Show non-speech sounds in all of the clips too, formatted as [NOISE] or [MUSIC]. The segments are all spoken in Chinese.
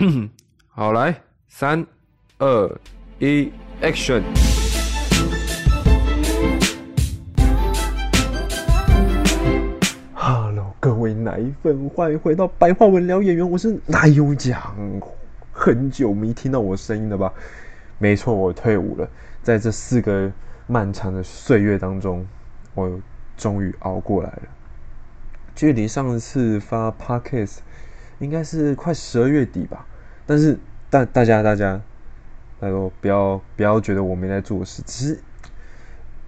[CLEARS THROAT] 好，来，三、二、一，Action！Hello，各位奶粉，欢迎回到白话文聊演员，我是奶油酱。很久没听到我声音了吧？没错，我退伍了。在这四个漫长的岁月当中，我终于熬过来了。距离上次发 Podcast 应该是快十二月底吧。但是大大家大家，拜托不要不要觉得我没在做事。只是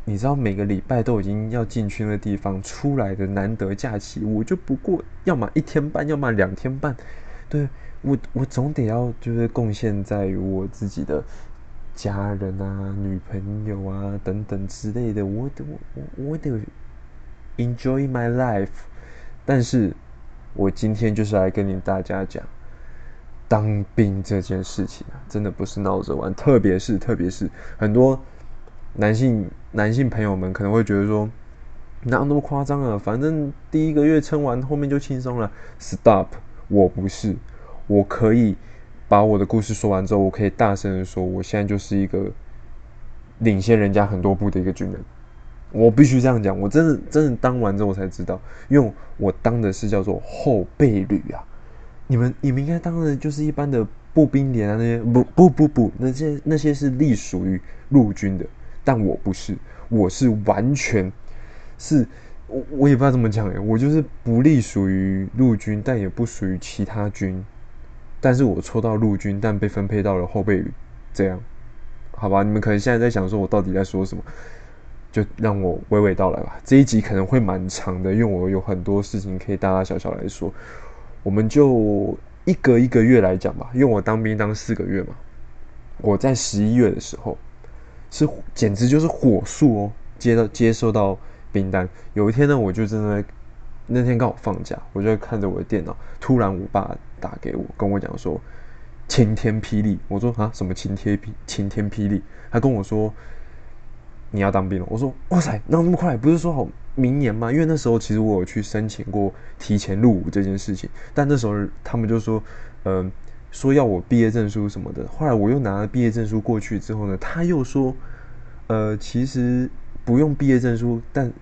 你知道，每个礼拜都已经要进去那个地方出来的难得假期，我就不过要么一天半，要么两天半。对我我总得要就是贡献在于我自己的家人啊、女朋友啊等等之类的。我得我我得 enjoy my life。但是我今天就是来跟你大家讲。当兵这件事情啊，真的不是闹着玩，特别是特别是很多男性男性朋友们可能会觉得说，哪有那么夸张啊？反正第一个月撑完，后面就轻松了。Stop，我不是，我可以把我的故事说完之后，我可以大声的说，我现在就是一个领先人家很多步的一个军人。我必须这样讲，我真的真的当完之后我才知道，因为我当的是叫做后备旅啊。你们你们应该当的就是一般的步兵连啊，那些不不不不，那些那些是隶属于陆军的，但我不是，我是完全是，我我也不知道怎么讲哎，我就是不隶属于陆军，但也不属于其他军，但是我抽到陆军，但被分配到了后备旅，这样，好吧？你们可能现在在想说我到底在说什么，就让我娓娓道来吧。这一集可能会蛮长的，因为我有很多事情可以大大小小来说。我们就一个一个月来讲吧，因为我当兵当四个月嘛，我在十一月的时候是简直就是火速哦，接到接收到兵单。有一天呢，我就正在那天刚好放假，我就看着我的电脑，突然我爸打给我，跟我讲说晴天霹雳。我说啊，什么晴天霹晴天霹雳？他跟我说你要当兵了。我说哇塞，那那么快？不是说好？明年嘛，因为那时候其实我有去申请过提前入伍这件事情，但那时候他们就说，呃，说要我毕业证书什么的。后来我又拿了毕业证书过去之后呢，他又说，呃，其实不用毕业证书，但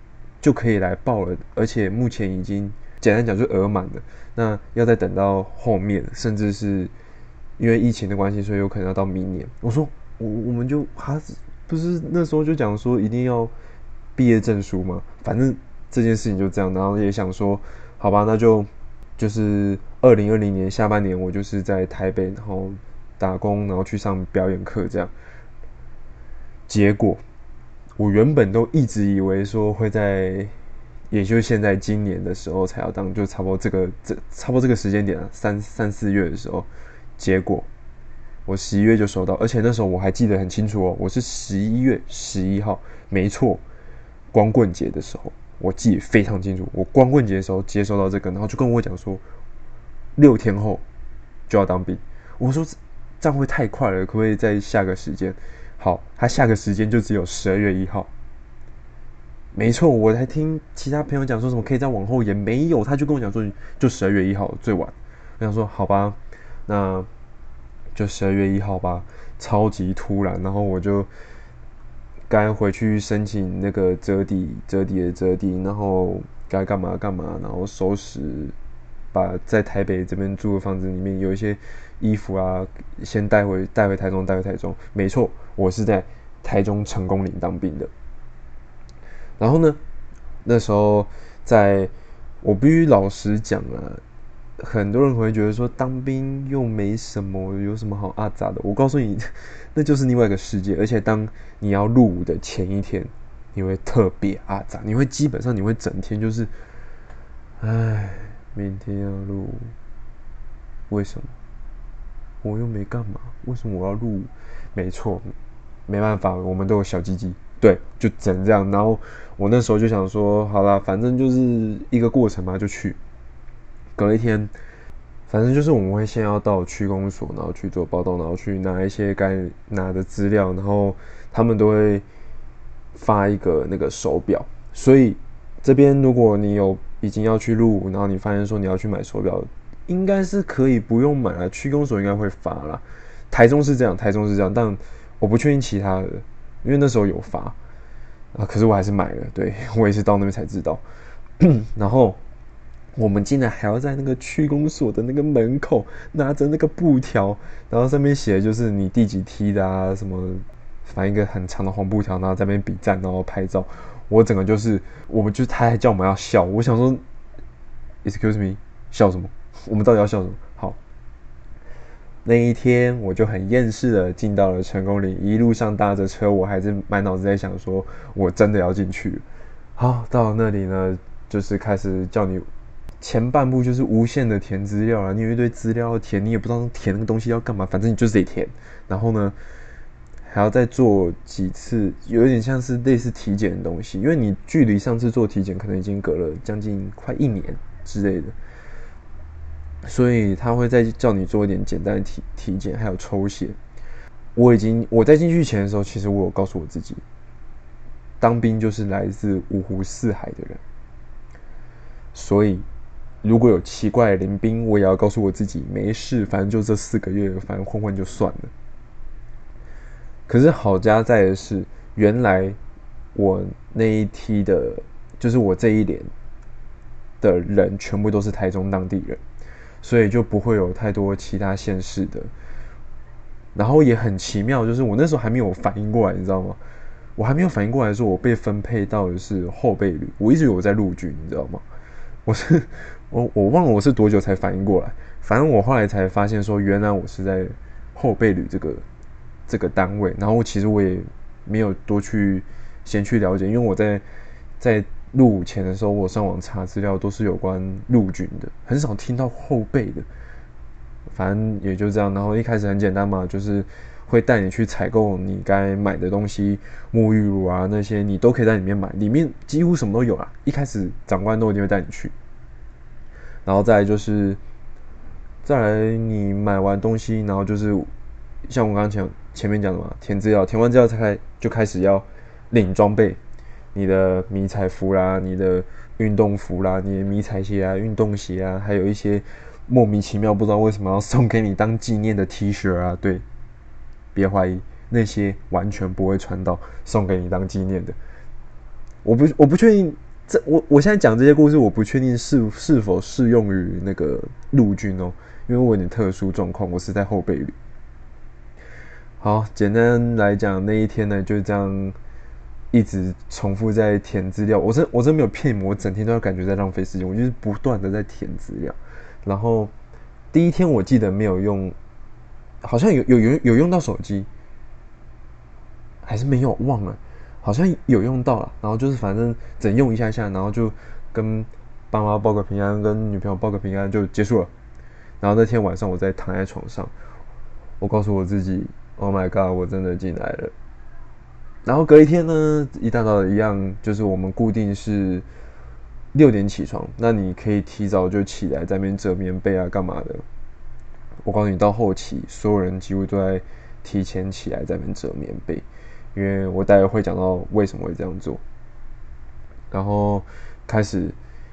就可以来报了，而且目前已经简单讲就额满了。那要再等到后面，甚至是因为疫情的关系，所以有可能要到明年。我说我我们就还不是那时候就讲说一定要。毕业证书嘛，反正这件事情就这样，然后也想说，好吧，那就就是二零二零年下半年，我就是在台北，然后打工，然后去上表演课这样。结果我原本都一直以为说会在，也就现在今年的时候才要当，就差不多这个这差不多这个时间点啊，三三四月的时候，结果我十一月就收到，而且那时候我还记得很清楚哦，我是十一月十一号，没错。光棍节的时候，我记得非常清楚。我光棍节的时候接收到这个，然后就跟我讲说，六天后就要当兵。我说这样会太快了，可不可以再下个时间？好，他下个时间就只有十二月一号。没错，我还听其他朋友讲说什么可以再往后延，没有，他就跟我讲说就十二月一号最晚。我想说好吧，那就十二月一号吧，超级突然，然后我就。该回去申请那个折抵，折抵的折抵，然后该干嘛干嘛，然后收拾，把在台北这边住的房子里面有一些衣服啊，先带回带回台中，带回台中。没错，我是在台中成功岭当兵的。然后呢，那时候在，我必须老实讲啊。很多人会觉得说当兵又没什么，有什么好阿杂的？我告诉你，[LAUGHS] 那就是另外一个世界。而且当你要入伍的前一天，你会特别阿杂，你会基本上你会整天就是，唉，明天要入伍，为什么？我又没干嘛，为什么我要入伍？没错，没办法，我们都有小鸡鸡，对，就只能这样。然后我那时候就想说，好了，反正就是一个过程嘛，就去。隔一天，反正就是我们会先要到区公所，然后去做报道，然后去拿一些该拿的资料，然后他们都会发一个那个手表。所以这边如果你有已经要去入伍，然后你发现说你要去买手表，应该是可以不用买了，区公所应该会发了。台中是这样，台中是这样，但我不确定其他的，因为那时候有发啊，可是我还是买了。对我也是到那边才知道。然后我们竟然还要在那个区公所的那个门口拿着那个布条，然后上面写的就是你第几梯的啊，什么，反正一个很长的红布条，然后在那边比赞，然后拍照。我整个就是，我们就他还叫我们要笑，我想说，excuse me，笑什么？我们到底要笑什么？好，那一天我就很厌世的进到了成功岭，一路上搭着车，我还是满脑子在想，说我真的要进去。好，到了那里呢，就是开始叫你前半部就是无限的填资料啊，你有一堆资料要填，你也不知道填那个东西要干嘛，反正你就是得填。然后呢？还要再做几次，有点像是类似体检的东西，因为你距离上次做体检可能已经隔了将近快一年之类的，所以他会再叫你做一点简单的体体检，还有抽血。我已经我在进去前的时候，其实我有告诉我自己，当兵就是来自五湖四海的人，所以如果有奇怪的临兵，我也要告诉我自己没事，反正就这四个月，反正混混就算了。可是好家在的是，原来我那一梯的，就是我这一连的人，全部都是台中当地人，所以就不会有太多其他县市的。然后也很奇妙，就是我那时候还没有反应过来，你知道吗？我还没有反应过来，说我被分配到的是后备旅。我一直以为我在陆军，你知道吗？我是我我忘了我是多久才反应过来。反正我后来才发现，说原来我是在后备旅这个。这个单位，然后其实我也没有多去先去了解，因为我在在入伍前的时候，我上网查资料都是有关陆军的，很少听到后备的。反正也就这样，然后一开始很简单嘛，就是会带你去采购你该买的东西，沐浴乳啊那些你都可以在里面买，里面几乎什么都有啊。一开始长官都一定会带你去，然后再就是再来你买完东西，然后就是像我刚刚讲。前面讲的嘛，填资料，填完资料才开就开始要领装备，你的迷彩服啦，你的运动服啦，你的迷彩鞋啊，运动鞋啊，还有一些莫名其妙不知道为什么要送给你当纪念的 T 恤啊，对，别怀疑，那些完全不会穿到，送给你当纪念的。我不我不确定这我我现在讲这些故事，我不确定是是否适用于那个陆军哦，因为我有点特殊状况，我是在后备旅。好，简单来讲，那一天呢就这样一直重复在填资料。我真我真没有骗你，我整天都要感觉在浪费时间，我就是不断的在填资料。然后第一天我记得没有用，好像有有有有用到手机，还是没有忘了，好像有用到了。然后就是反正整用一下下，然后就跟爸妈报个平安，跟女朋友报个平安就结束了。然后那天晚上我在躺在床上，我告诉我自己。Oh my god！我真的进来了。然后隔一天呢，一大早一样，就是我们固定是六点起床。那你可以提早就起来，在那边折棉被啊，干嘛的？我告诉你，到后期所有人几乎都在提前起来在那边折棉被，因为我待会会讲到为什么会这样做。然后开始。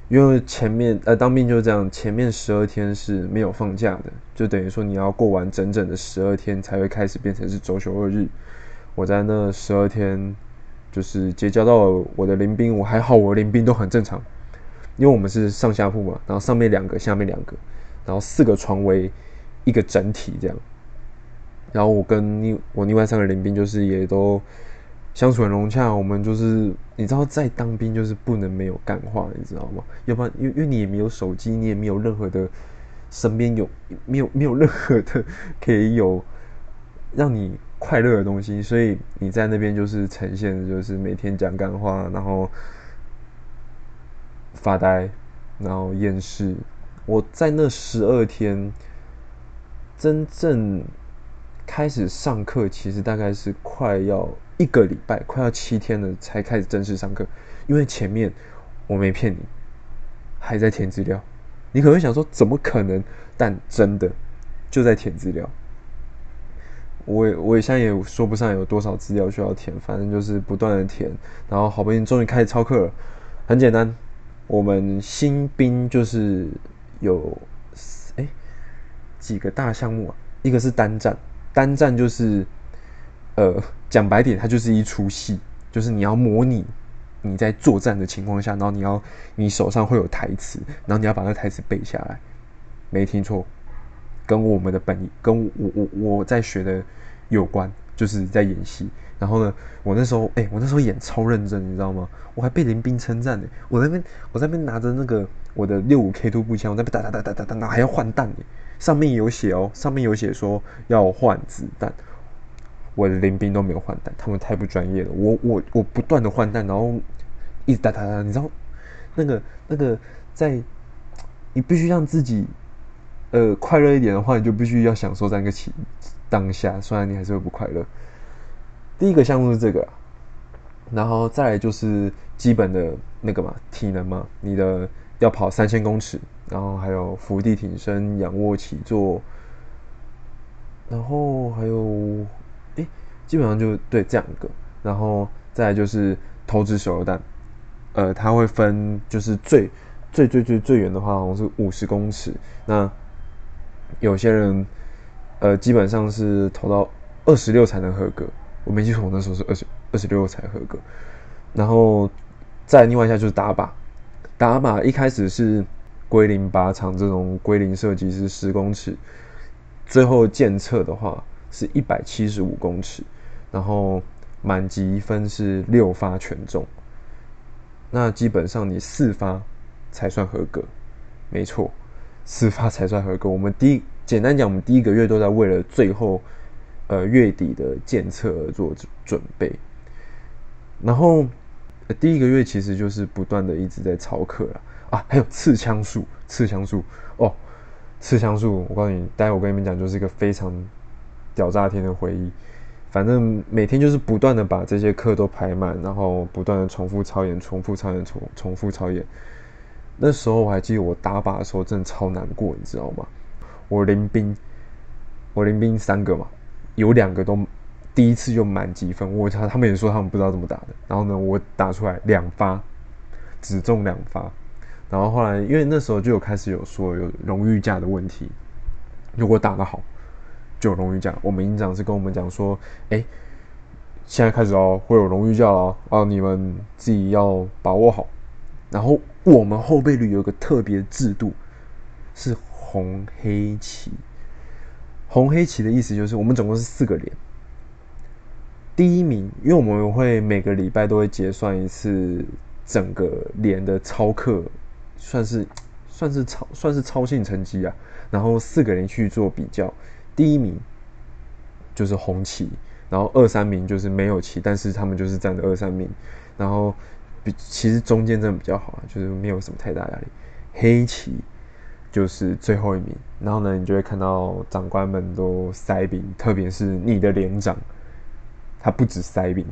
因为前面呃当兵就是这样，前面十二天是没有放假的，就等于说你要过完整整的十二天才会开始变成是周休二日。我在那十二天就是结交到我的临兵，我还好，我临兵都很正常，因为我们是上下铺嘛，然后上面两个，下面两个，然后四个床为一个整体这样。然后我跟另我另外三个临兵就是也都。相处很融洽，我们就是你知道，在当兵就是不能没有干话，你知道吗？要不然，因为因为你也没有手机，你也没有任何的身边有没有没有任何的可以有让你快乐的东西，所以你在那边就是呈现的就是每天讲干话，然后发呆，然后厌世。我在那十二天真正开始上课，其实大概是快要。一个礼拜快要七天了，才开始正式上课。因为前面我没骗你，还在填资料。你可能会想说，怎么可能？但真的就在填资料。我也我也现在也说不上有多少资料需要填，反正就是不断的填。然后好不容易终于开始操课了。很简单，我们新兵就是有哎几个大项目啊，一个是单战，单战就是呃讲白点，它就是一出戏，就是你要模拟你在作战的情况下，然后你要你手上会有台词，然后你要把那台词背下来，没听错，跟我们的本跟我我我在学的有关，就是在演戏。然后呢，我那时候哎，我那时候演超认真，你知道吗？我还被林兵称赞呢。我那边我那边拿着那个我的六五 K 突步枪，我那边打打打打打打，还要换弹呢。上面有写哦，上面有写说要换子弹。我的林兵都没有换弹，他们太不专业了。我我我不断的换弹，然后一直打打打，你知道那个那个在你必须让自己呃快乐一点的话，你就必须要享受在那个情当下，虽然你还是会不快乐。第一个项目是这个，然后再来就是基本的那个嘛，体能嘛，你的要跑三千公尺，然后还有伏地挺身、仰卧起坐，然后还有，诶，基本上就对这两个，然后再来就是投掷手榴弹，呃，它会分就是最最最最最远的话好像是五十公尺，那有些人呃基本上是投到二十六才能合格。我没记错，我那时候是二十二十六才合格，然后再另外一下就是打靶，打靶一开始是归零靶场这种归零设计是十公尺，最后检测的话是一百七十五公尺，然后满级分是六发全中，那基本上你四发才算合格，没错，四发才算合格。我们第一简单讲，我们第一个月都在为了最后。呃，月底的检测而做准备，然后第一个月其实就是不断的一直在操课了啊，还有刺枪术，刺枪术哦，刺枪术，我告诉你，待会我跟你们讲，就是一个非常屌炸天的回忆。反正每天就是不断的把这些课都排满，然后不断的重复操演，重复操演，重重复操演。那时候我还记得我打靶的时候真的超难过，你知道吗？我临兵，我临兵三个嘛。有两个都第一次就满积分，我他他们也说他们不知道怎么打的。然后呢，我打出来两发，只中两发。然后后来因为那时候就有开始有说有荣誉价的问题，如果打得好就有荣誉价。我们营长是跟我们讲说，哎，现在开始哦，会有荣誉价了啊，你们自己要把握好。然后我们后备旅有个特别制度，是红黑旗。红黑旗的意思就是，我们总共是四个连。第一名，因为我们会每个礼拜都会结算一次整个连的超课，算是算是超算是超性成绩啊。然后四个人去做比较，第一名就是红旗，然后二三名就是没有旗，但是他们就是占着二三名。然后比其实中间真的比较好啊，就是没有什么太大压力。黑旗。就是最后一名，然后呢，你就会看到长官们都塞饼，特别是你的连长，他不止塞饼，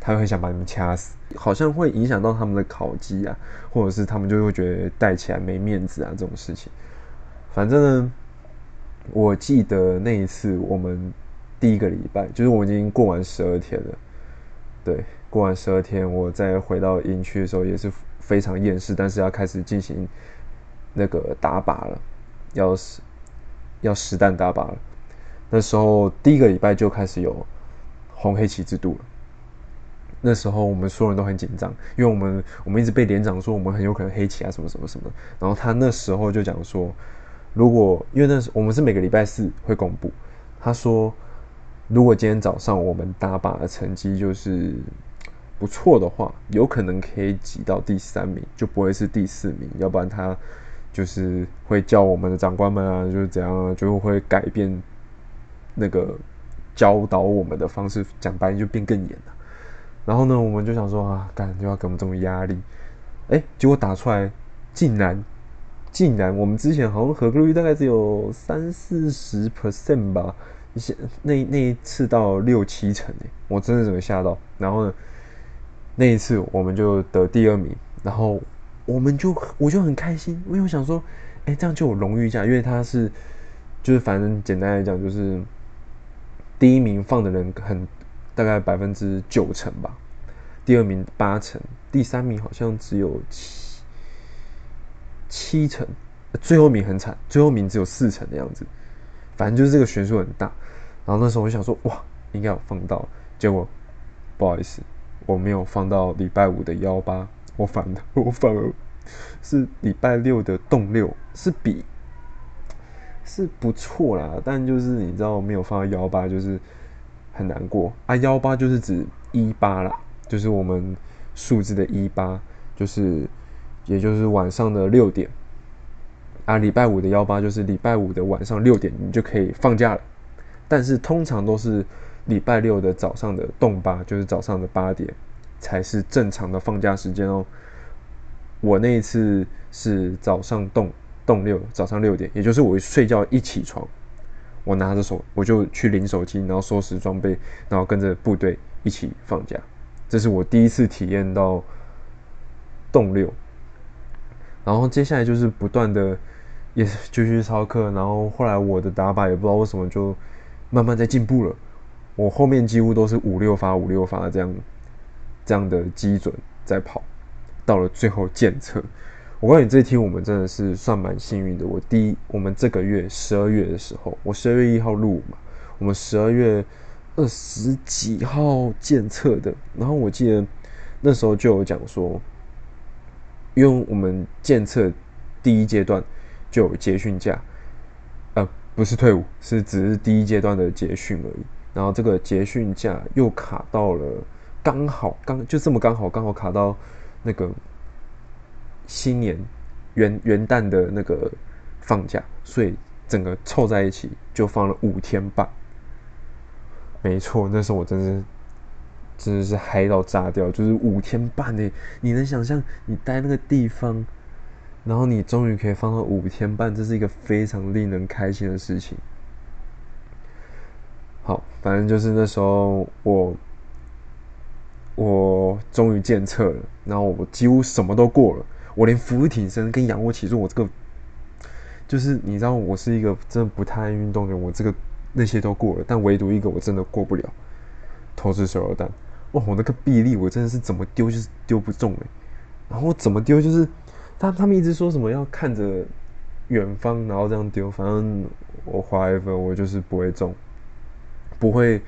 他会想把你们掐死，好像会影响到他们的考绩啊，或者是他们就会觉得带起来没面子啊这种事情。反正呢，我记得那一次我们第一个礼拜，就是我已经过完十二天了，对，过完十二天，我再回到营区的时候也是非常厌世，但是要开始进行。那个打靶了，要实要实弹打靶了。那时候第一个礼拜就开始有红黑旗制度了。那时候我们所有人都很紧张，因为我们我们一直被连长说我们很有可能黑旗啊什么什么什么。然后他那时候就讲说，如果因为那时我们是每个礼拜四会公布，他说如果今天早上我们打靶的成绩就是不错的话，有可能可以挤到第三名，就不会是第四名，要不然他。就是会叫我们的长官们啊，就是怎样啊，就会改变那个教导我们的方式，讲白就变更严了。然后呢，我们就想说啊，干就要给我们这种压力，哎，结果打出来竟然竟然，我们之前好像合格率大概只有三四十 percent 吧，一些那那一次到六七成哎，我真的怎么吓到？然后呢，那一次我们就得第二名，然后。我们就我就很开心，因为我想说，哎，这样就有荣誉价，因为他是，就是反正简单来讲，就是第一名放的人很大概百分之九成吧，第二名八成，第三名好像只有七七成，最后名很惨，最后名只有四成的样子，反正就是这个悬殊很大。然后那时候我想说，哇，应该有放到，结果不好意思，我没有放到礼拜五的幺八，我反我反而是礼拜六的动六，是比是不错啦，但就是你知道没有放到幺八，就是很难过啊。幺八就是指一八啦，就是我们数字的一八，就是也就是晚上的六点啊。礼拜五的幺八就是礼拜五的晚上六点，你就可以放假了。但是通常都是礼拜六的早上的动八，就是早上的八点才是正常的放假时间哦。我那一次是早上动动六，早上六点，也就是我睡觉一起床，我拿着手我就去领手机，然后收拾装备，然后跟着部队一起放假。这是我第一次体验到动六。然后接下来就是不断的也继续操课，然后后来我的打靶也不知道为什么就。慢慢在进步了，我后面几乎都是五六发、五六发这样这样的基准在跑，到了最后检测，我告诉你，这一天我们真的是算蛮幸运的。我第一，我们这个月十二月的时候，我十二月一号入伍嘛，我们十二月二十几号检测的，然后我记得那时候就有讲说，因为我们检测第一阶段就有结训假。呃不是退伍，是只是第一阶段的结训而已。然后这个结训假又卡到了，刚好刚就这么刚好刚好卡到那个新年元元旦的那个放假，所以整个凑在一起就放了五天半。没错，那时候我真是真的是嗨到炸掉，就是五天半呢。你能想象你待那个地方？然后你终于可以放到五天半，这是一个非常令人开心的事情。好，反正就是那时候我我终于见测了，然后我几乎什么都过了，我连俯卧撑跟仰卧起坐，我这个就是你知道，我是一个真的不太爱运动的人，我这个那些都过了，但唯独一个我真的过不了，投掷手榴弹。哇，我那个臂力，我真的是怎么丢就是丢不中哎，然后怎么丢就是。他他们一直说什么要看着远方，然后这样丢。反正我滑一分，我就是不会中，不会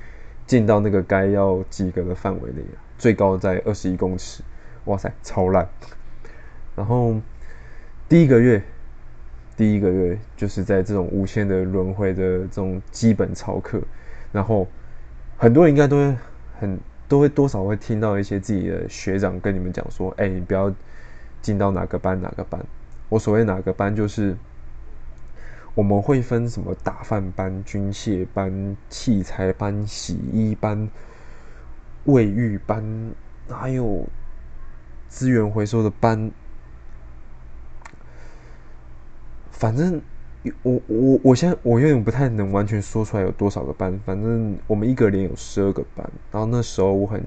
进到那个该要及格的范围内。最高在二十一公尺，哇塞，超烂。然后第一个月，第一个月就是在这种无限的轮回的这种基本操课，然后很多人应该都会很都会多少会听到一些自己的学长跟你们讲说：“哎，你不要。”进到哪个班？哪个班？我所谓哪个班，就是我们会分什么打饭班、军械班、器材班、洗衣班、卫浴班，还有资源回收的班。反正我我我现在我有点不太能完全说出来有多少个班。反正我们一个连有十二个班。然后那时候我很。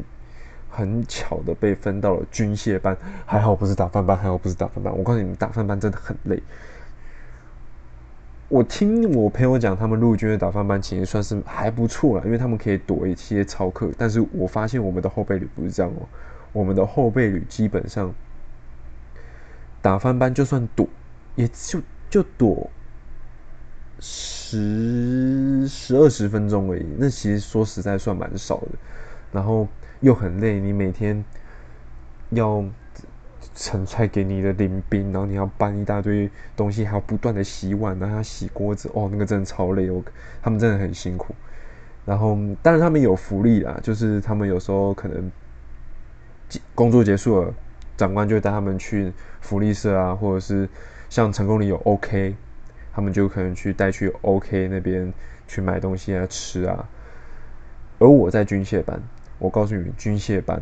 很巧的被分到了军械班，还好不是打饭班，还好不是打饭班。我告诉你们，打饭班真的很累。我听我朋友讲，他们陆军的打饭班其实算是还不错了，因为他们可以躲一些操课。但是我发现我们的后备旅不是这样哦，我们的后备旅基本上打饭班就算躲，也就就躲十十二十分钟而已。那其实说实在算蛮少的。然后。又很累，你每天要盛菜给你的领兵，然后你要搬一大堆东西，还要不断的洗碗，然后要洗锅子，哦，那个真的超累，我他们真的很辛苦。然后当然他们有福利啦，就是他们有时候可能工作结束了，长官就带他们去福利社啊，或者是像成功里有 OK，他们就可能去带去 OK 那边去买东西啊吃啊。而我在军械班。我告诉你们，军械班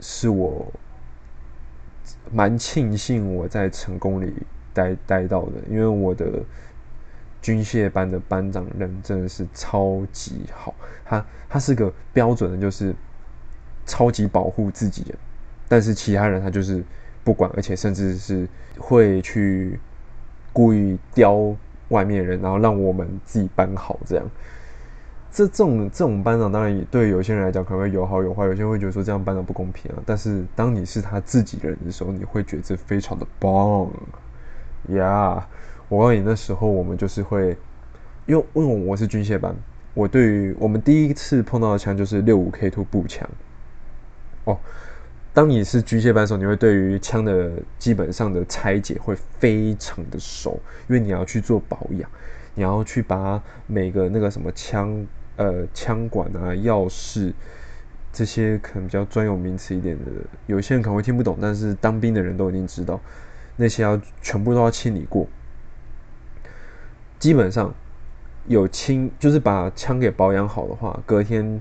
是我蛮庆幸我在成功里待待到的，因为我的军械班的班长人真的是超级好，他他是个标准的，就是超级保护自己人，但是其他人他就是不管，而且甚至是会去故意刁外面人，然后让我们自己班好这样。这这种这种班长当然也对有些人来讲可能会有好有坏，有些人会觉得说这样班长不公平啊。但是当你是他自己人的时候，你会觉得非常的棒呀。我告诉你，那时候我们就是会因为因为我是军械班，我对于我们第一次碰到的枪就是六五 K two 步枪。哦，当你是军械班的时候，你会对于枪的基本上的拆解会非常的熟，因为你要去做保养，你要去把每个那个什么枪呃枪管啊、钥匙这些可能比较专有名词一点的，有些人可能会听不懂，但是当兵的人都已经知道，那些要全部都要清理过。基本上有清，就是把枪给保养好的话，隔天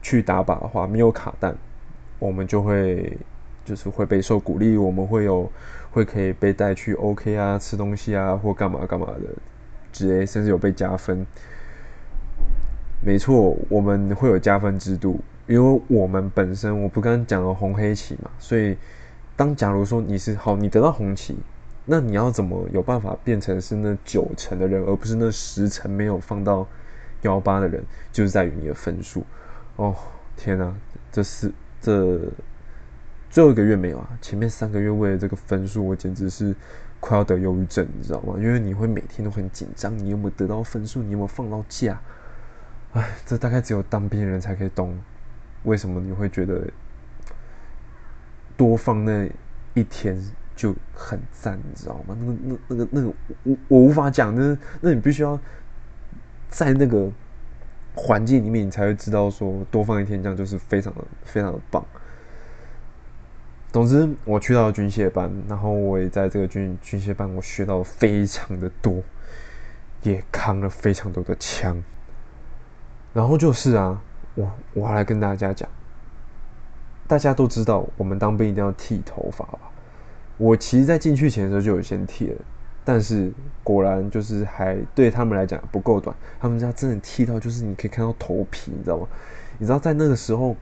去打靶的话，没有卡弹。我们就会就是会备受鼓励，我们会有会可以被带去 OK 啊，吃东西啊，或干嘛干嘛的之类，甚至有被加分。没错，我们会有加分制度，因为我们本身我不刚刚讲了红黑旗嘛，所以当假如说你是好，你得到红旗，那你要怎么有办法变成是那九成的人，而不是那十成没有放到幺八的人，就是在于你的分数。哦，天哪，这是。这最后一个月没有啊，前面三个月为了这个分数，我简直是快要得忧郁症，你知道吗？因为你会每天都很紧张，你有没有得到分数？你有没有放到假？哎，这大概只有当兵的人才可以懂，为什么你会觉得多放那一天就很赞，你知道吗？那个、那、那个、那个，我我无法讲，那那你必须要在那个。环境里面，你才会知道说多放一天这样就是非常的非常的棒。总之，我去到军械班，然后我也在这个军军械班，我学到非常的多，也扛了非常多的枪。然后就是啊，我我要来跟大家讲，大家都知道我们当兵一定要剃头发吧？我其实，在进去前的时候就有先剃了。但是果然就是还对他们来讲不够短，他们家真的剃到就是你可以看到头皮，你知道吗？你知道在那个时候，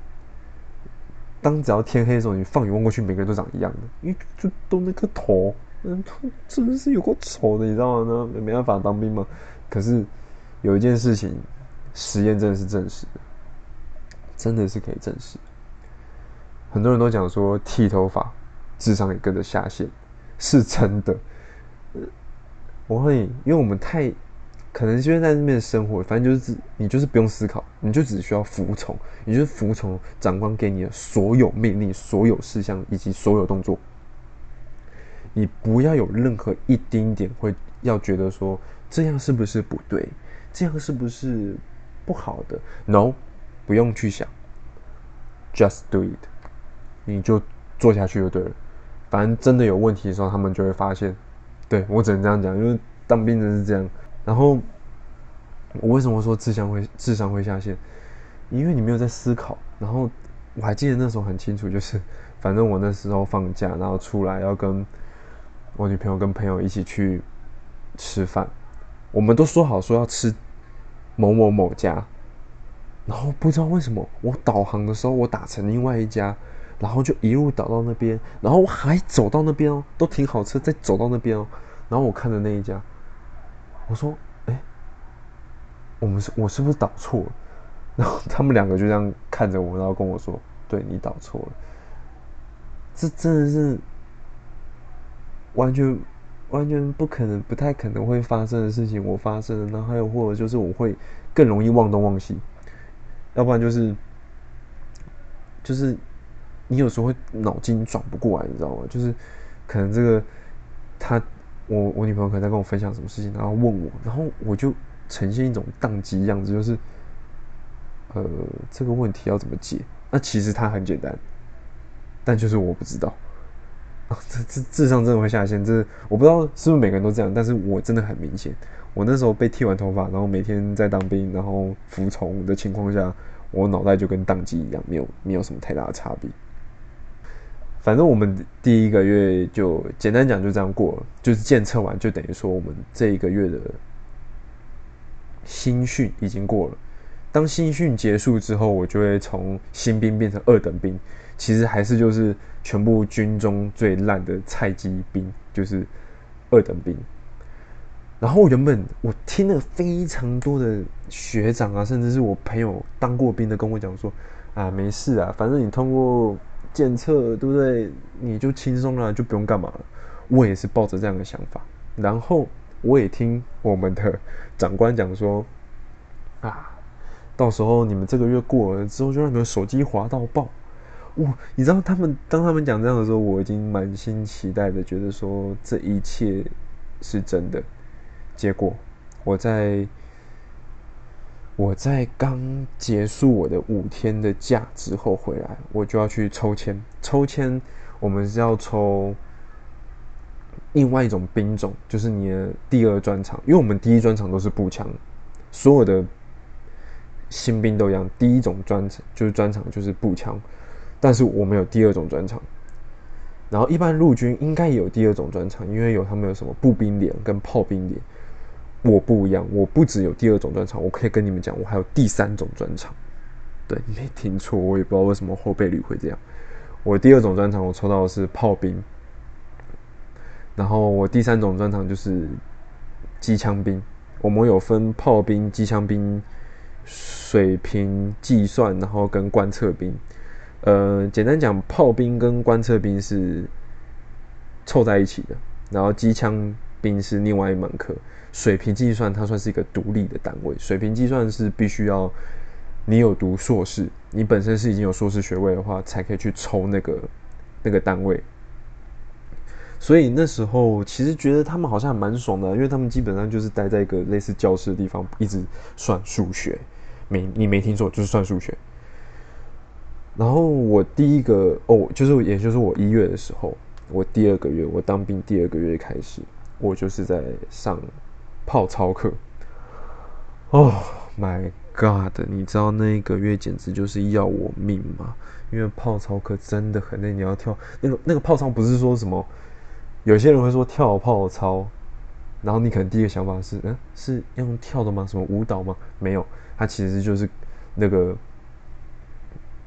当只要天黑的时候，你放眼望过去，每个人都长一样的，因为就都那个头，嗯，真的是有够丑的，你知道吗？那没办法当兵嘛。可是有一件事情，实验真的是证实的，真的是可以证实。很多人都讲说剃头发，智商也跟着下线，是真的。我会，因为我们太可能就是在那边生活，反正就是你就是不用思考，你就只需要服从，你就服从长官给你的所有命令、所有事项以及所有动作。你不要有任何一丁点会要觉得说这样是不是不对，这样是不是不好的？No，不用去想，Just do it，你就做下去就对了。反正真的有问题的时候，他们就会发现。对我只能这样讲，因为当兵的是这样。然后我为什么说智商会智商会下线？因为你没有在思考。然后我还记得那时候很清楚，就是 [LAUGHS] 反正我那时候放假，然后出来要跟我女朋友跟朋友一起去吃饭。我们都说好说要吃某某某家，然后不知道为什么我导航的时候我打成另外一家。然后就一路倒到那边，然后我还走到那边哦，都停好车再走到那边哦。然后我看着那一家，我说：“哎，我们是，我是不是导错了？” [LAUGHS] 然后他们两个就这样看着我，然后跟我说：“对你导错了。”这真的是完全完全不可能、不太可能会发生的事情，我发生了。然后还有或者就是我会更容易忘东忘西，要不然就是就是。你有时候会脑筋转不过来，你知道吗？就是可能这个他，我我女朋友可能在跟我分享什么事情，然后问我，然后我就呈现一种宕机样子，就是呃这个问题要怎么解？那其实它很简单，但就是我不知道 [LAUGHS] 啊，这这智商真的会下线，这我不知道是不是每个人都这样，但是我真的很明显，我那时候被剃完头发，然后每天在当兵，然后服从的情况下，我脑袋就跟宕机一样，没有没有什么太大的差别。反正我们第一个月就简单讲就这样过了，就是检测完就等于说我们这一个月的新训已经过了。当新训结束之后，我就会从新兵变成二等兵，其实还是就是全部军中最烂的菜鸡兵，就是二等兵。然后原本我听了非常多的学长啊，甚至是我朋友当过兵的跟我讲说啊，没事啊，反正你通过。检测对不对？你就轻松了，就不用干嘛了。我也是抱着这样的想法。然后我也听我们的长官讲说，[LAUGHS] 啊，到时候你们这个月过了之后，就让你们手机滑到爆。哇，你知道他们当他们讲这样的时候，我已经满心期待的觉得说这一切是真的。结果我在我在刚结束我的五天的假之后回来，我就要去抽签。抽签我们是要抽另外一种兵种，就是你的第二专场，因为我们第一专场都是步枪，所有的新兵都一样，第一种专场就是专场就是步枪。但是我们有第二种专场，然后一般陆军应该也有第二种专场，因为有他们有什么步兵连跟炮兵连。我不一样，我不只有第二种专场，我可以跟你们讲，我还有第三种专场。对，没听错，我也不知道为什么后备旅会这样。我第二种专场我抽到的是炮兵，然后我第三种专场就是机枪兵。我们有分炮兵、机枪兵、水平计算，然后跟观测兵。呃，简单讲，炮兵跟观测兵是凑在一起的，然后机枪兵是另外一门课。水平计算它算是一个独立的单位，水平计算是必须要你有读硕士，你本身是已经有硕士学位的话，才可以去抽那个那个单位。所以那时候其实觉得他们好像蛮爽的，因为他们基本上就是待在一个类似教室的地方，一直算数学。没你没听错，就是算数学。然后我第一个哦，就是也就是我一月的时候，我第二个月我当兵第二个月开始，我就是在上泡操课。Oh my god！你知道那一个月简直就是要我命吗？因为泡操课真的很累，你要跳那个那个泡操，不是说什么有些人会说跳泡操，然后你可能第一个想法是嗯是用跳的吗？什么舞蹈吗？没有，它其实就是那个。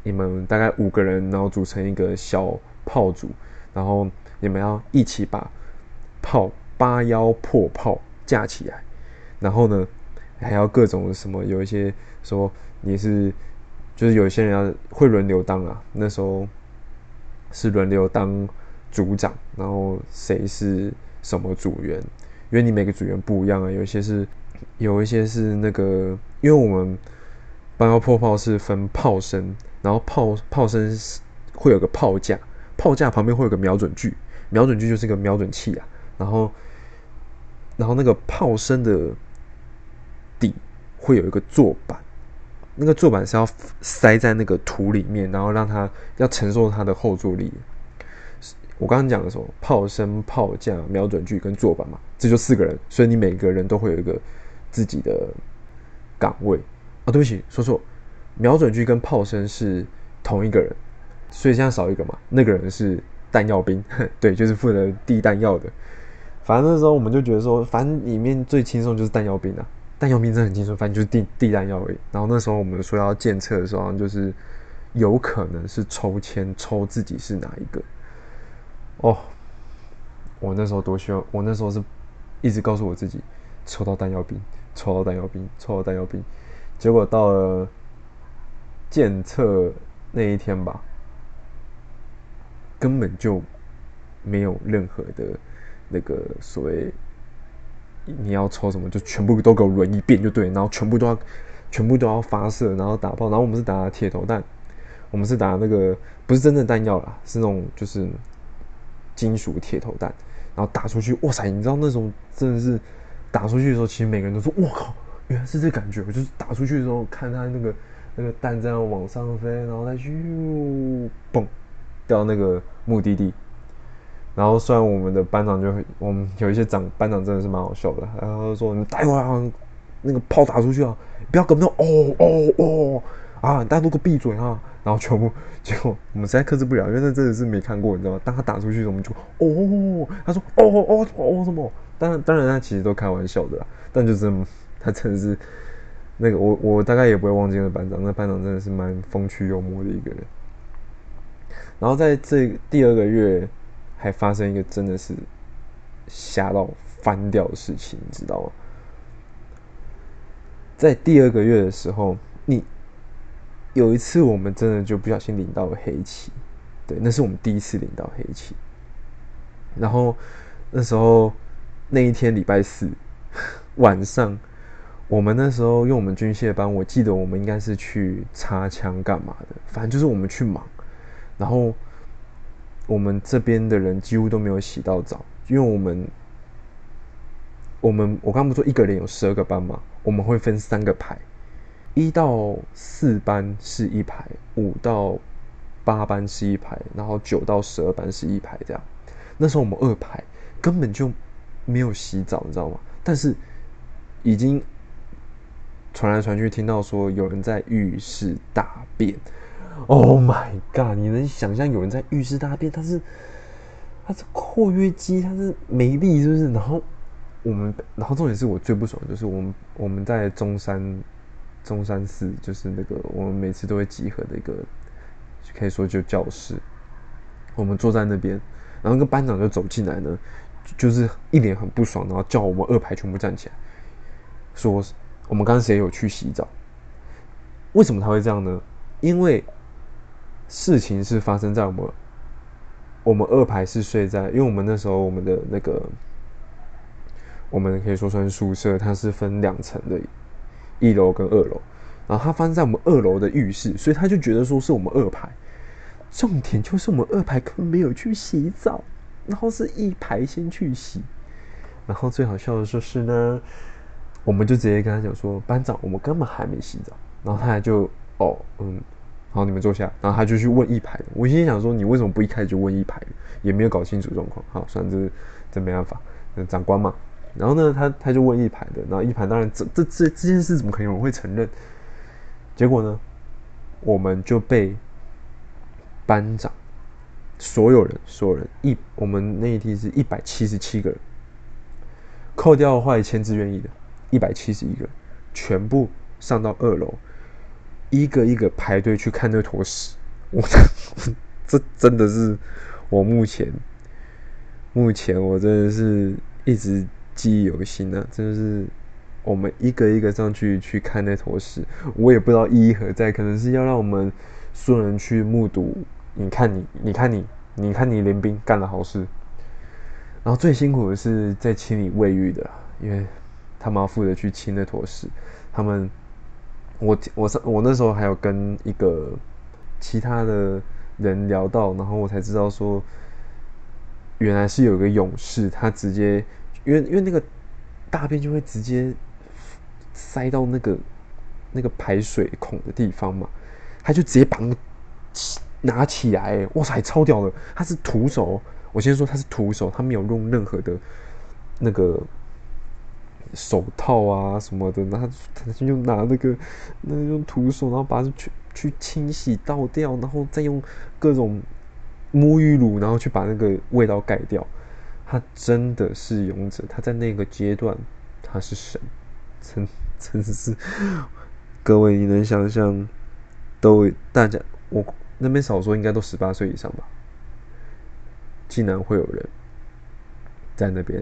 你们大概五个人，然后组成一个小炮组，然后你们要一起把炮八幺破炮架起来，然后呢，还要各种什么，有一些说你是，就是有些人要会轮流当啊，那时候是轮流当组长，然后谁是什么组员，因为你每个组员不一样啊，有一些是，有一些是那个，因为我们八幺破炮是分炮声。然后炮炮声会有个炮架，炮架旁边会有个瞄准具，瞄准具就是个瞄准器啊。然后，然后那个炮声的底会有一个坐板，那个坐板是要塞在那个土里面，然后让它要承受它的后坐力。我刚刚讲的时候，炮声、炮架、瞄准具跟坐板嘛，这就四个人，所以你每个人都会有一个自己的岗位啊。对不起，说错。瞄准具跟炮声是同一个人，所以现在少一个嘛？那个人是弹药兵，[LAUGHS] 对，就是负责递弹药的。反正那时候我们就觉得说，反正里面最轻松就是弹药兵啊，弹药兵真的很轻松，反正就是递递弹药而已。然后那时候我们说要检测的时候，就是有可能是抽签抽自己是哪一个。哦，我那时候多希望，我那时候是一直告诉我自己，抽到弹药兵，抽到弹药兵，抽到弹药兵，结果到了。检测那一天吧，根本就没有任何的那个所谓你要抽什么，就全部都给我轮一遍就对，然后全部都要全部都要发射，然后打爆，然后我们是打铁头弹，我们是打那个不是真正弹药啦，是那种就是金属铁头弹，然后打出去，哇塞！你知道那种真的是打出去的时候，其实每个人都说，我靠，原来是这感觉，我就是打出去的时候看他那个。那个弹在往上飞，然后再咻嘣掉那个目的地。然后虽然我们的班长就我们有一些长班长真的是蛮好笑的，然后说你待会儿那个炮打出去啊，不要跟那哦哦哦啊，大家都给我闭嘴啊！然后全部结果我们实在克制不了，因为那真的是没看过，你知道吗？当他打出去，我们就哦，他说哦哦哦什么？当然当然他其实都开玩笑的，但就是他真的是。那个我 [LAUGHS] 我大概也不会忘记那班长，那班长真的是蛮风趣幽默的一个人。然后在这第二个月，还发生一个真的是吓到翻掉的事情，你知道吗？在第二个月的时候，你有一次我们真的就不小心领到了黑旗，对，那是我们第一次领到黑旗。然后那时候那一天礼拜四 [LAUGHS] 晚上，我们那时候因为我们军械班，我记得我们应该是去擦枪干嘛的，反正就是我们去忙。然后我们这边的人几乎都没有洗到澡，因为我们我们我刚不说一个人有十二个班嘛，我们会分三个排，一到四班是一排，五到八班是一排，然后九到十二班是一排这样。那时候我们二排根本就没有洗澡，你知道吗？但是已经传来传去，听到说有人在浴室大便。Oh my god！你能想象有人在浴室大便？他是他是括约肌，他是没力，是不是？然后我们，然后重点是我最不爽的就是我们我们在中山中山寺，就是那个我们每次都会集合的一个，可以说就教室。我们坐在那边，然后那个班长就走进来呢，就是一脸很不爽，然后叫我们二排全部站起来，说我们刚刚谁有去洗澡？为什么他会这样呢？因为事情是发生在我们我们二排是睡在，因为我们那时候我们的那个，我们可以说算宿舍，它是分两层的，一楼跟二楼，然后它发生在我们二楼的浴室，所以他就觉得说是我们二排。重点就是我们二排根本没有去洗澡，然后是一排先去洗，然后最好笑的就是呢，我们就直接跟他讲说，班长，我们根本还没洗澡，然后他就哦，嗯，好，你们坐下，然后他就去问一排的，我心想说，你为什么不一开始就问一排也没有搞清楚状况，好，算这这没办法，长官嘛，然后呢，他他就问一排的，然后一排当然这这这这件事怎么可能有人会承认？结果呢，我们就被。班长，所有人，所有人一，我们那一天是一百七十七个人，扣掉坏签字愿意的，一百七十一个人，全部上到二楼，一个一个排队去看那坨屎。我 [LAUGHS] 这真的是我目前，目前我真的是一直记忆犹新呢。真的是我们一个一个上去去看那坨屎，我也不知道意义何在，可能是要让我们。所有人去目睹，你看你，你看你，你看你联兵干了好事。然后最辛苦的是在清理卫浴的，因为他们要负责去清那坨屎。他们，我我上我那时候还有跟一个其他的人聊到，然后我才知道说，原来是有个勇士，他直接因为因为那个大便就会直接塞到那个那个排水孔的地方嘛。他就直接把那个拿起来，哇塞，超屌的！他是徒手，我先说他是徒手，他没有用任何的那个手套啊什么的，然后他就拿那个那用徒手，然后把它去去清洗倒掉，然后再用各种沐浴乳，然后去把那个味道盖掉。他真的是勇者，他在那个阶段他是神，真真是各位，你能想象？都大家，我那边少说应该都十八岁以上吧。竟然会有人在那边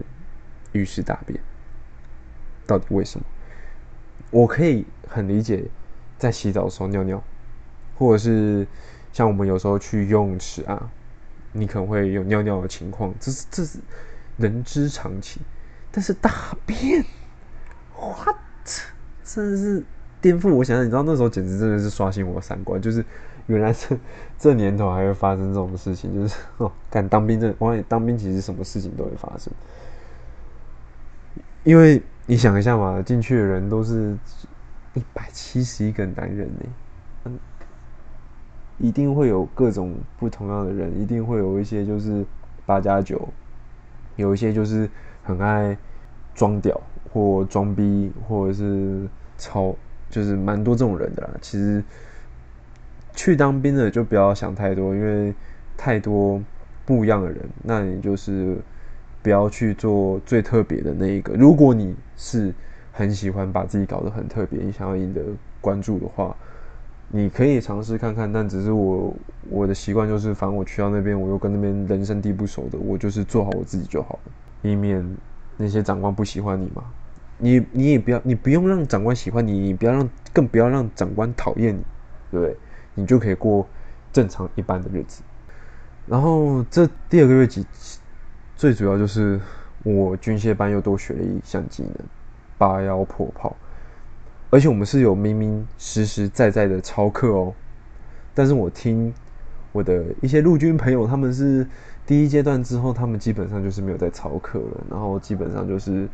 浴室大便，到底为什么？我可以很理解，在洗澡的时候尿尿，或者是像我们有时候去游泳池啊，你可能会有尿尿的情况，这是这是人之常情。但是大便，what？真的是。颠覆我想象，你知道那时候简直真的是刷新我三观，就是原来这这年头还会发生这种事情，就是哦，敢当兵这，我当兵其实什么事情都会发生，因为你想一下嘛，进去的人都是一百七十一个男人呢，嗯，一定会有各种不同样的人，一定会有一些就是八加九，有一些就是很爱装屌或装逼，或者是超。就是蛮多这种人的啦。其实去当兵的就不要想太多，因为太多不一样的人，那你就是不要去做最特别的那一个。如果你是很喜欢把自己搞得很特别，你想要赢得关注的话，你可以尝试看看。但只是我我的习惯就是，反正我去到那边，我又跟那边人生地不熟的，我就是做好我自己就好了，以免那些长官不喜欢你嘛。你你也不要，你不用让长官喜欢你，你不要让，更不要让长官讨厌你，对不对？你就可以过正常一般的日子。然后这第二个月几，最主要就是我军械班又多学了一项技能，八幺破炮，而且我们是有明明实实在在的操课哦。但是我听我的一些陆军朋友，他们是第一阶段之后，他们基本上就是没有在操课了，然后基本上就是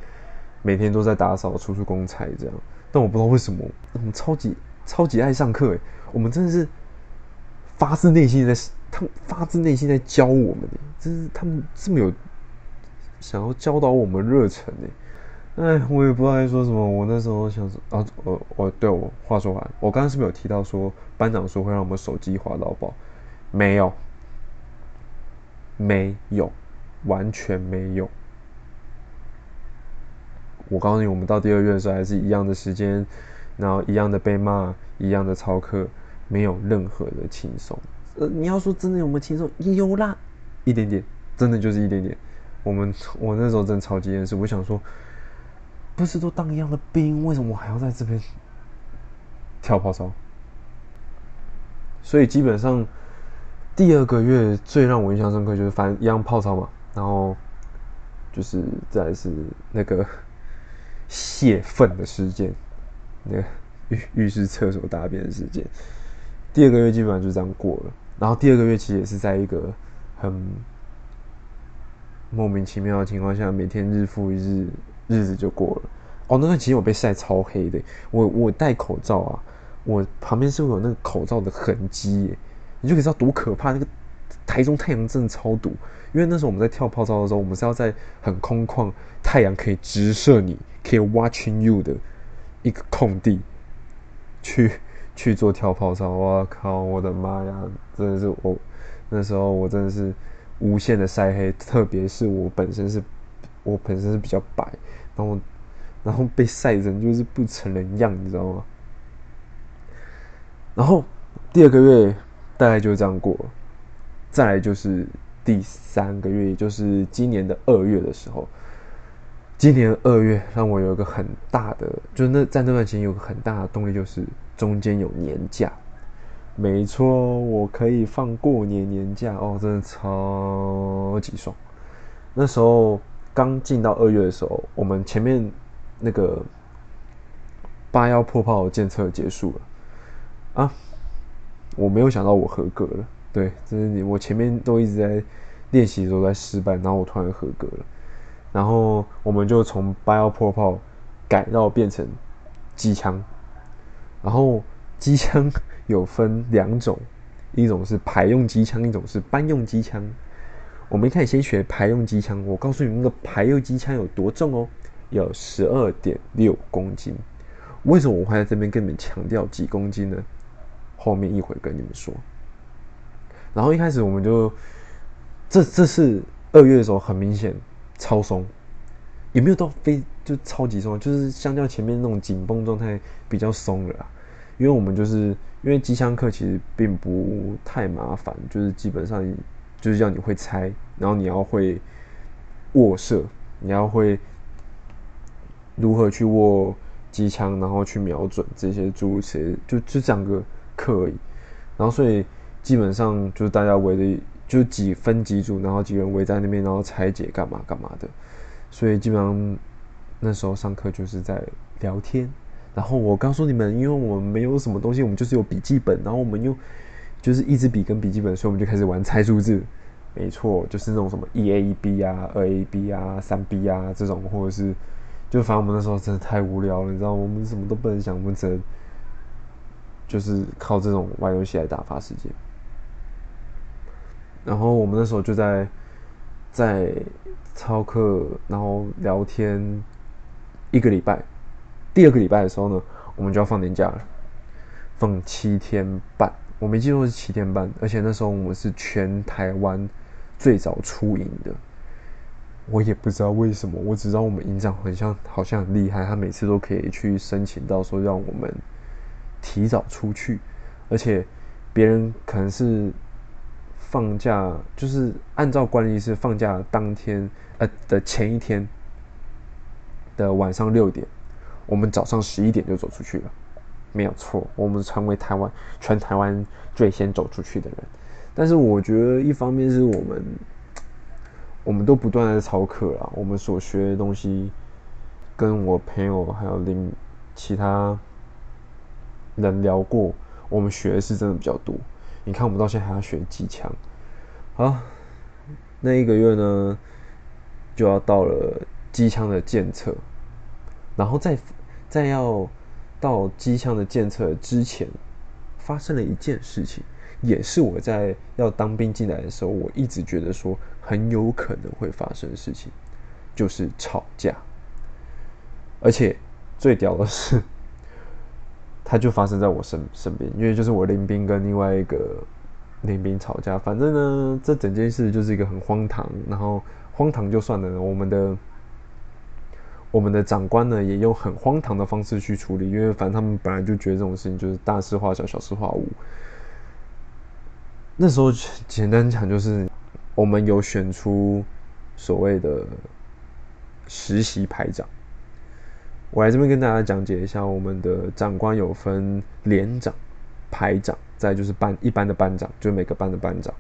每天都在打扫、出出公差这样。但我不知道为什么，我们超级超级爱上课诶，我们真的是发自内心在，他们发自内心在教我们就，是他们这么有想要教导我们热忱呢。哎，我也不知道该说什么。我那时候想说，啊，我我对我话说完，我刚刚是不是有提到说班长说会让我们手机滑到爆？没有，没有，完全没有。我告诉你，我们到第二月的时候还是一样的时间，然后一样的被骂，一样的操课，没有任何的轻松。呃，你要说真的有没有轻松？有啦，一点点，真的就是一点点。我们我那时候真超级厌世，我想说，不是都当一样的兵，为什么我还要在这边跳炮操？所以基本上第二个月最让我印象深刻就是反正一样泡操嘛，然后就是再是那个。泄愤的事件，那个浴浴室厕所大便的事件，第二个月基本上就这样过了。然后第二个月其实也是在一个很莫名其妙的情况下，每天日复一日，日子就过了。哦，那段期间我被晒超黑的，我我戴口罩啊，我旁边是会有那个口罩的痕迹，你就可以知道多可怕。那个台中太阳真的超毒。因为那时候我们在跳泡操的时候，我们是要在很空旷、太阳可以直射你、可以 watching you 的一个空地去去做跳泡操。我靠，我的妈呀！真的是我那时候我真的是无限的晒黑，特别是我本身是我本身是比较白，然后然后被晒成就是不成人样，你知道吗？然后第二个月大概就这样过了，再来就是。第三个月，也就是今年的二月的时候，今年二月让我有一个很大的，就那在那段时间有个很大的动力，就是中间有年假。没错，我可以放过年年假哦，真的超级爽。那时候刚进到二月的时候，我们前面那个八幺破炮检测结束了啊，我没有想到我合格了。对，就是你。我前面都一直在练习的时候在失败，然后我突然合格了。然后我们就从八幺破炮改到变成机枪。然后机枪有分两种，一种是排用机枪，一种是班用机枪。我们一开始先学排用机枪，我告诉你那个排用机枪有多重哦，有十二点六公斤。为什么我会在这边跟你们强调几公斤呢？后面一会跟你们说。然后一开始我们就，这这是二月的时候，很明显超松，也没有到非就超级松，就是相较前面那种紧绷状态比较松了。因为我们就是因为机枪课其实并不太麻烦，就是基本上就是要你会拆，然后你要会握射，你要会如何去握机枪，然后去瞄准这些诸如此，就就这样个课而已。然后所以。基本上就是大家围着，就几分几组，然后几个人围在那边，然后拆解干嘛干嘛的。所以基本上那时候上课就是在聊天。然后我告诉你们，因为我们没有什么东西，我们就是有笔记本，然后我们又就是一支笔跟笔记本，所以我们就开始玩猜数字。没错，就是那种什么一 A 一 B 啊，二 a b 啊，三 B 啊这种，或者是就反正我们那时候真的太无聊了，你知道，我们什么都不能想，我们只能就是靠这种玩游戏来打发时间。然后我们那时候就在在操课，然后聊天一个礼拜。第二个礼拜的时候呢，我们就要放年假了，放七天半。我没记错是七天半，而且那时候我们是全台湾最早出营的。我也不知道为什么，我只知道我们营长很像，好像很厉害，他每次都可以去申请到说让我们提早出去，而且别人可能是。放假就是按照惯例是放假当天呃的前一天的晚上六点，我们早上十一点就走出去了，没有错，我们成为台湾全台湾最先走出去的人。但是我觉得一方面是我们我们都不断的操课啦，我们所学的东西，跟我朋友还有另其他人聊过，我们学的是真的比较多。你看，我们到现在还要学机枪。好，那一个月呢，就要到了机枪的检测，然后再在要到机枪的检测之前，发生了一件事情。也是我在要当兵进来的时候，我一直觉得说很有可能会发生的事情，就是吵架。而且最屌的是，它就发生在我身身边，因为就是我林兵跟另外一个林兵吵架。反正呢，这整件事就是一个很荒唐，然后荒唐就算了，我们的我们的长官呢也用很荒唐的方式去处理，因为反正他们本来就觉得这种事情就是大事化小，小事化无。那时候简单讲就是，我们有选出所谓的实习排长。我来这边跟大家讲解一下，我们的长官有分连长、排长，再就是班一般的班长，就每个班的班长。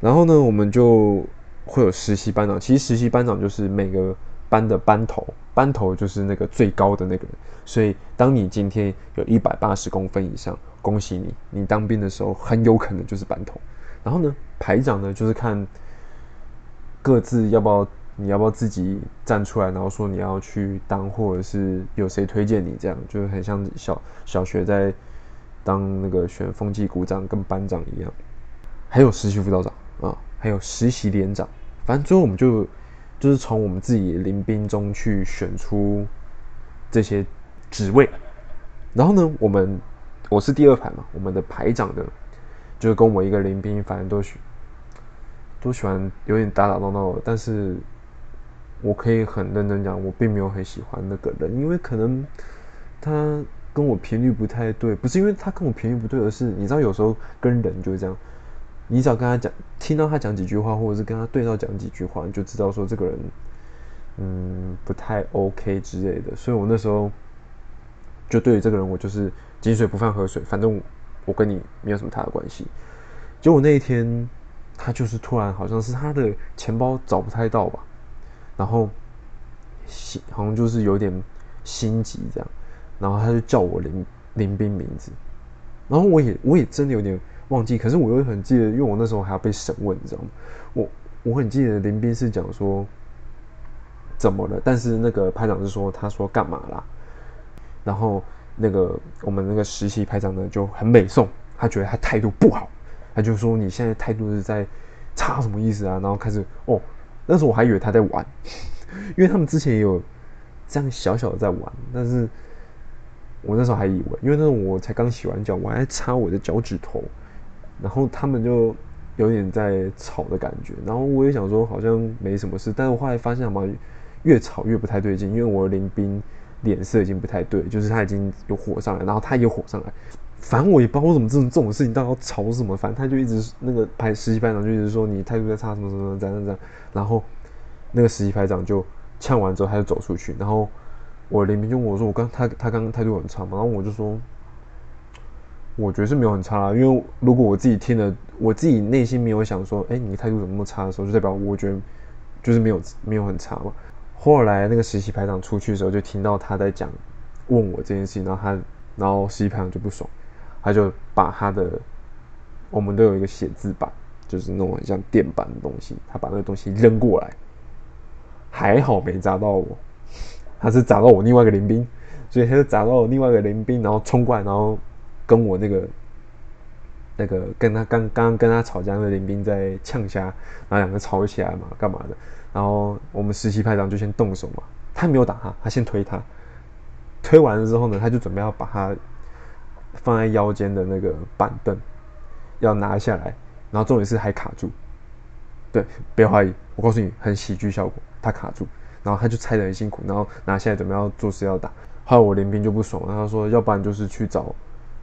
然后呢，我们就会有实习班长。其实实习班长就是每个班的班头，班头就是那个最高的那个人。所以，当你今天有一百八十公分以上。恭喜你，你当兵的时候很有可能就是班头。然后呢，排长呢就是看各自要不要，你要不要自己站出来，然后说你要去当，或者是有谁推荐你，这样就是很像小小学在当那个选风纪股长跟班长一样。还有实习辅导长啊，还有实习连长，反正最后我们就就是从我们自己临兵中去选出这些职位。然后呢，我们。我是第二排嘛，我们的排长的，就是跟我一个临兵，反正都喜都喜欢有点打打闹闹的。但是我可以很认真讲，我并没有很喜欢那个人，因为可能他跟我频率不太对，不是因为他跟我频率不对，而是你知道有时候跟人就是这样，你只要跟他讲，听到他讲几句话，或者是跟他对到讲几句话，你就知道说这个人嗯不太 OK 之类的。所以我那时候就对于这个人，我就是。井水不犯河水，反正我跟你没有什么太大关系。结果那一天，他就是突然好像是他的钱包找不太到吧，然后心好像就是有点心急这样，然后他就叫我林林斌名字，然后我也我也真的有点忘记，可是我又很记得，因为我那时候还要被审问，你知道吗？我我很记得林斌是讲说怎么了，但是那个排长是说他说干嘛啦，然后。那个我们那个实习排长呢就很美送，他觉得他态度不好，他就说你现在态度是在差什么意思啊？然后开始哦，那时候我还以为他在玩，[LAUGHS] 因为他们之前也有这样小小的在玩，但是我那时候还以为，因为那时候我才刚洗完脚，我还擦我的脚趾头，然后他们就有点在吵的感觉，然后我也想说好像没什么事，但是我后来发现嘛，越吵越不太对劲，因为我的林兵。脸色已经不太对，就是他已经有火上来，然后他也火上来，反正我也不知道为什么这种这种事情到底要吵什么，反正他就一直那个排实习排长就一直说你态度在差什么什么怎样怎样，然后那个实习排长就呛完之后他就走出去，然后我林兵就问我说我刚他他刚刚态度很差嘛，然后我就说我觉得是没有很差，因为如果我自己听了，我自己内心没有想说哎你态度怎么那么差的时候，就代表我觉得就是没有没有很差嘛。后来那个实习排长出去的时候，就听到他在讲，问我这件事情，然后他，然后实习排长就不爽，他就把他的，我们都有一个写字板，就是那种很像电板的东西，他把那个东西扔过来，还好没砸到我，他是砸到我另外一个林兵，所以他就砸到我另外一个林兵，然后冲过来，然后跟我那个，那个跟他刚刚跟他吵架的林斌在呛虾，然后两个吵起来嘛，干嘛的？然后我们实习排长就先动手嘛，他没有打他，他先推他，推完了之后呢，他就准备要把他放在腰间的那个板凳要拿下来，然后重点是还卡住，对，别怀疑，我告诉你，很喜剧效果，他卡住，然后他就拆的很辛苦，然后拿下来准备要做事要打，后来我林斌就不爽了，他说要不然就是去找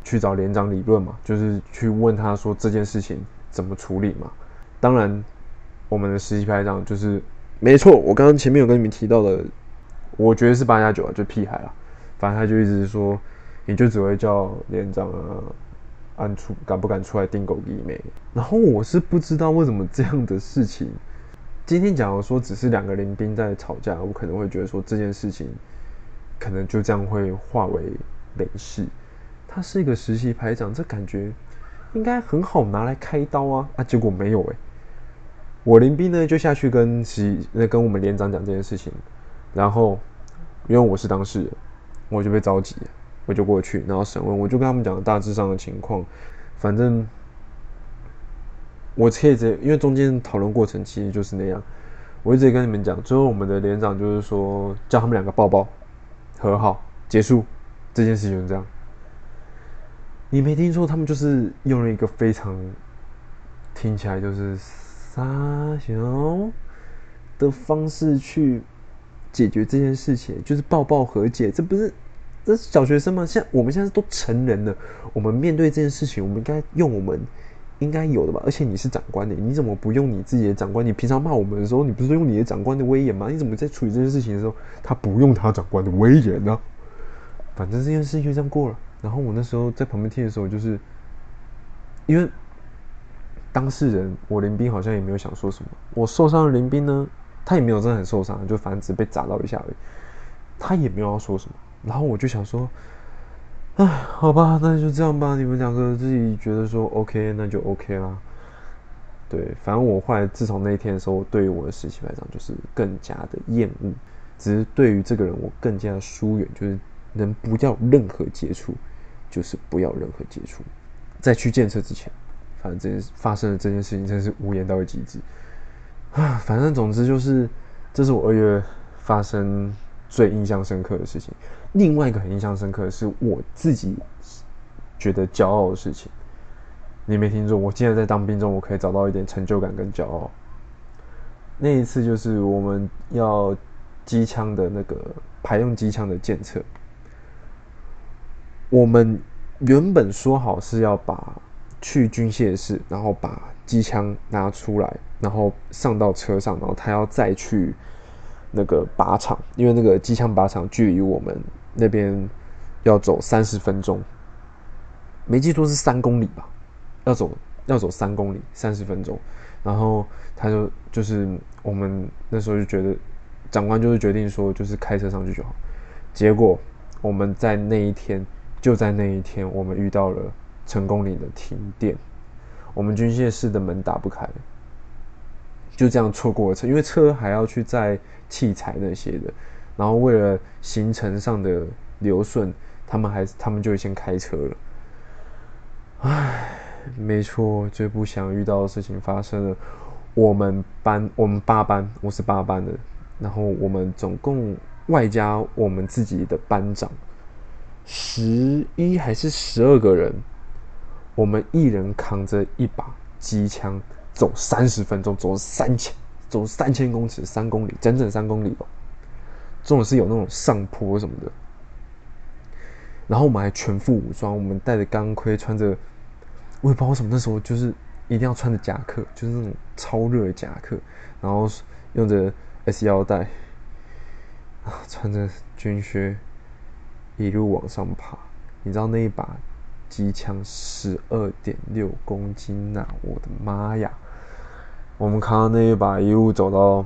去找连长理论嘛，就是去问他说这件事情怎么处理嘛，当然我们的实习排长就是。没错，我刚刚前面有跟你们提到的，我觉得是八加九啊，就屁孩啊。反正他就一直说，你就只会叫连长啊，按出敢不敢出来定狗弟妹。然后我是不知道为什么这样的事情今天假如说只是两个林兵在吵架，我可能会觉得说这件事情可能就这样会化为没事。他是一个实习排长，这感觉应该很好拿来开刀啊啊！结果没有哎。我林兵呢就下去跟实那跟我们连长讲这件事情，然后因为我是当事人，我就被召集，我就过去，然后审问，我就跟他们讲大致上的情况，反正。我可以直接，因为中间讨论过程其实就是那样。我一直跟你们讲，最后我们的连长就是说，叫他们两个抱抱，和好，结束这件事情就，这样。你没听错，他们就是用了一个非常听起来就是撒娇的方式去解决这件事情，就是抱抱和解。这不是这是小学生吗？现在我们现在都成人了，我们面对这件事情，我们应该用我们。应该有的吧，而且你是长官的，你怎么不用你自己的长官？你平常骂我们的时候，你不是用你的长官的威严吗？你怎么在处理这件事情的时候，他不用他长官的威严呢？反正这件事情就这样过了。然后我那时候在旁边听的时候，就是因为当事人我林斌好像也没有想说什么。我受伤的林斌呢，他也没有真的很受伤，就反正只被砸到一下而已，他也没有要说什么。然后我就想说。唉，好吧，那就这样吧。你们两个自己觉得说 OK，那就 OK 啦。对，反正我后来自从那一天的时候，对于我的实习排长就是更加的厌恶，只是对于这个人我更加的疏远，就是能不要任何接触，就是不要任何接触。在去建设之前，反正发生的这件事情真是无言到极致啊。[SIGHS] 反正总之就是，这是我二月发生。最印象深刻的事情，另外一个很印象深刻的是我自己觉得骄傲的事情。你没听错，我现在在当兵中，我可以找到一点成就感跟骄傲。那一次就是我们要机枪的那个排用机枪的检测，我们原本说好是要把去军械室，然后把机枪拿出来，然后上到车上，然后他要再去。那个靶场，因为那个机枪靶场距离我们那边要走三十分钟，没记错是三公里吧？要走要走三公里，三十分钟。然后他就就是我们那时候就觉得，长官就是决定说就是开车上去就好。结果我们在那一天就在那一天，我们遇到了成功岭的停电，我们军械室的门打不开。就这样错过了车，因为车还要去载器材那些的，然后为了行程上的流顺，他们还他们就先开车了。唉，没错，最不想遇到的事情发生了。我们班我们八班，我是八班的，然后我们总共外加我们自己的班长，十一还是十二个人，我们一人扛着一把机枪。走三十分钟，走三千，走三千公尺，三公里，整整三公里吧。这种是有那种上坡什么的。然后我们还全副武装，我们戴着钢盔，穿着，我也不知道为什么那时候就是一定要穿着夹克，就是那种超热的夹克，然后用着 S 腰带，啊，穿着军靴，一路往上爬。你知道那一把机枪十二点六公斤呐，我的妈呀！我们扛到那一把，一路走到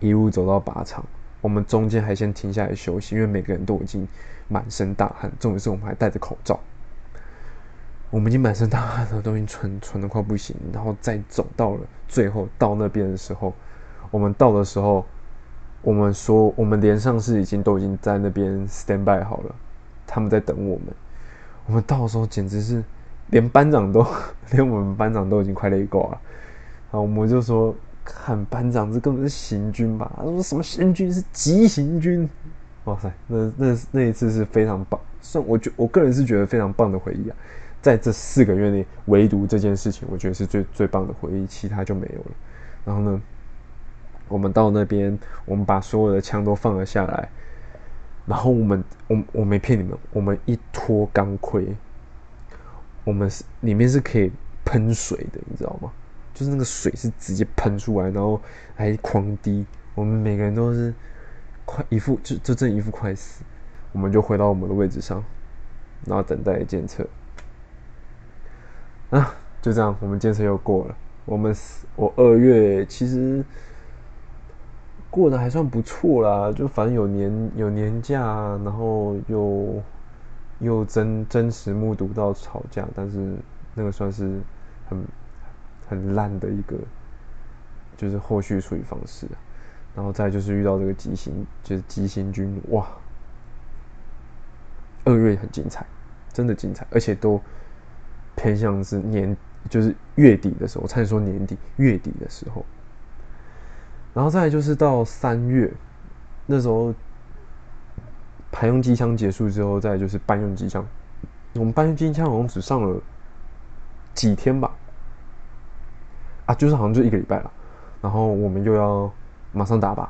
一路走到靶场。我们中间还先停下来休息，因为每个人都已经满身大汗。重点是我们还戴着口罩，我们已经满身大汗了，都已经喘喘的快不行。然后再走到了最后到那边的时候，我们到的时候，我们说我们连上是已经都已经在那边 stand by 好了，他们在等我们。我们到时候简直是连班长都 [LAUGHS] 连我们班长都已经快累挂了。然后我们就说，看班长这根本是行军吧？他说什么行军是急行军？哇塞，那那那一次是非常棒，算我觉我个人是觉得非常棒的回忆啊。在这四个月内，唯独这件事情，我觉得是最最棒的回忆，其他就没有了。然后呢，我们到那边，我们把所有的枪都放了下来，然后我们我我没骗你们，我们一脱钢盔，我们是里面是可以喷水的，你知道吗？就是那个水是直接喷出来，然后还狂滴，我们每个人都是快一副就就这一副快死，我们就回到我们的位置上，然后等待检测。啊，就这样，我们检测又过了。我们我二月其实过得还算不错啦，就反正有年有年假，然后又又真真实目睹到吵架，但是那个算是很很烂的一个，就是后续处理方式。然后再就是遇到这个吉星，就是吉星君，哇，二月很精彩，真的精彩，而且都偏向是年，就是月底的时候，差点说年底，月底的时候。然后再就是到三月，那时候排用机枪结束之后，再就是搬用机枪，我们搬用机枪好像只上了几天吧，啊，就是好像就一个礼拜了，然后我们又要。马上打靶，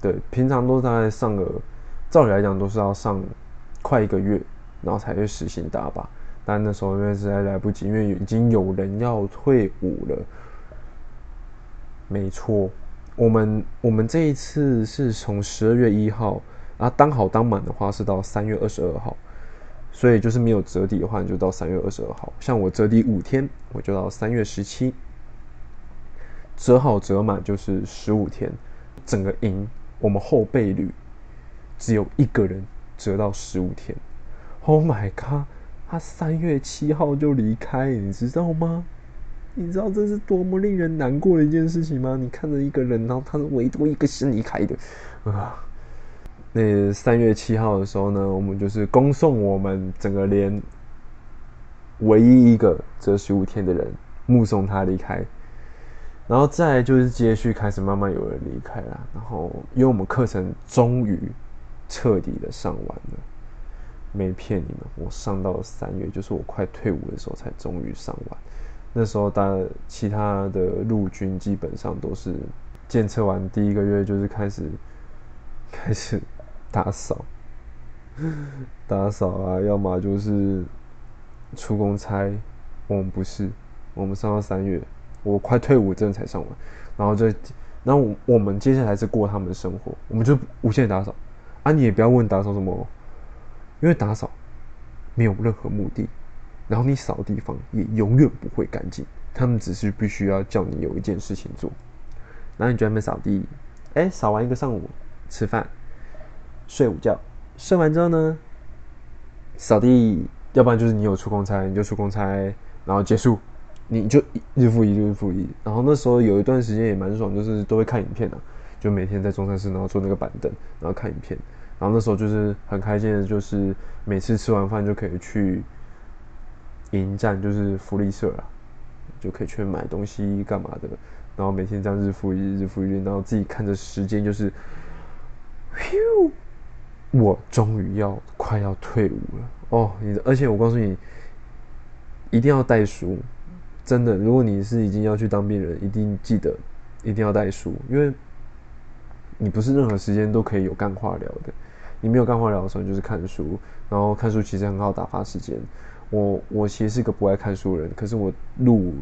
对，平常都大概上个，照理来讲都是要上快一个月，然后才会实行打靶。但那时候因为实在来不及，因为已经有人要退伍了。没错，我们我们这一次是从十二月一号，啊，当好当满的话是到三月二十二号，所以就是没有折抵的话，你就到三月二十二号。像我折抵五天，我就到三月十七。折好折满就是十五天，整个营我们后备旅只有一个人折到十五天。Oh my god！他三月七号就离开，你知道吗？你知道这是多么令人难过的一件事情吗？你看着一个人，然后他是唯独一个先离开的啊。那三月七号的时候呢，我们就是恭送我们整个连唯一一个这十五天的人，目送他离开。然后再就是接续开始慢慢有人离开了，然后因为我们课程终于彻底的上完了，没骗你们，我上到三月，就是我快退伍的时候才终于上完。那时候大其他的陆军基本上都是检测完第一个月就是开始开始打扫，[LAUGHS] 打扫啊，要么就是出公差，我们不是，我们上到三月。我快退伍，证才上完，然后就，然后我们接下来是过他们的生活，我们就无限打扫，啊，你也不要问打扫什么，因为打扫没有任何目的，然后你扫地方也永远不会干净，他们只是必须要叫你有一件事情做，然后你就在那扫地，哎，扫完一个上午，吃饭，睡午觉，睡完之后呢，扫地，要不然就是你有出公差，你就出公差，然后结束。你就日复一日，复一。然后那时候有一段时间也蛮爽，就是都会看影片的，就每天在中山市，然后坐那个板凳，然后看影片。然后那时候就是很开心的，就是每次吃完饭就可以去营站，就是福利社啦，就可以去买东西干嘛的。然后每天这样日复一日，日复一日，然后自己看着时间就是，咻，我终于要快要退伍了哦！你而且我告诉你，一定要带书。真的，如果你是已经要去当兵人，一定记得一定要带书，因为你不是任何时间都可以有干话聊的。你没有干话聊的时候，就是看书，然后看书其实很好打发时间。我我其实是个不爱看书的人，可是我录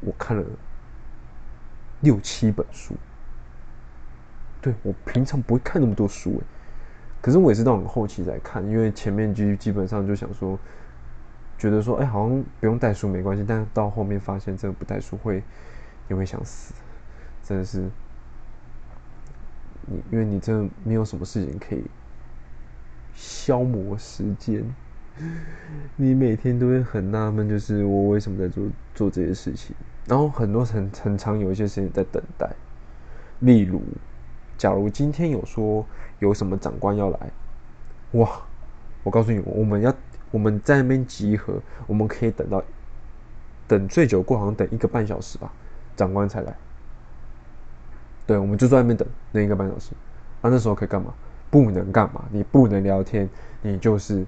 我看了六七本书。对我平常不会看那么多书诶，可是我也是到很后期才看，因为前面基基本上就想说。觉得说，哎，好像不用带书没关系，但到后面发现，真的不带书会，你会想死，真的是，你因为你真的没有什么事情可以消磨时间，[LAUGHS] 你每天都会很纳闷，就是我为什么在做做这些事情，然后很多很很长有一些时间在等待，例如，假如今天有说有什么长官要来，哇，我告诉你，我们要。我们在那边集合，我们可以等到等最久过，好像等一个半小时吧，长官才来。对，我们就在那边等那一个半小时。啊，那时候可以干嘛？不能干嘛？你不能聊天，你就是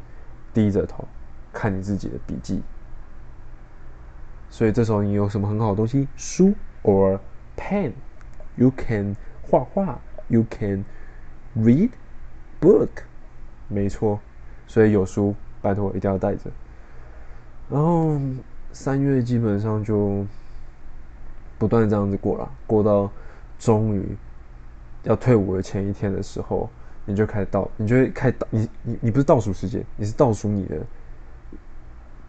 低着头看你自己的笔记。所以这时候你有什么很好的东西？书 or pen，you can 画画，you can read book。没错，所以有书。拜托，一定要带着。然后三月基本上就不断这样子过了，过到终于要退伍的前一天的时候，你就开始倒，你就会开始倒，你你你不是倒数时间，你是倒数你的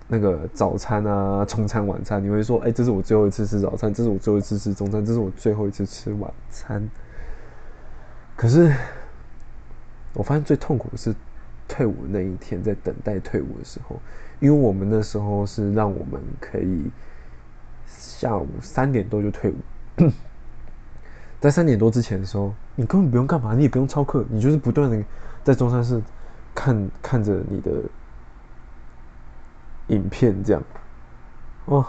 那个早餐啊，中餐、晚餐，你会说，哎，这是我最后一次吃早餐，这是我最后一次吃中餐，这是我最后一次吃晚餐。可是，我发现最痛苦的是退伍那一天，在等待退伍的时候，因为我们那时候是让我们可以下午三点多就退伍，[COUGHS] 在三点多之前的时候，你根本不用干嘛，你也不用操课，你就是不断的在中山市看看着你的影片这样，哦，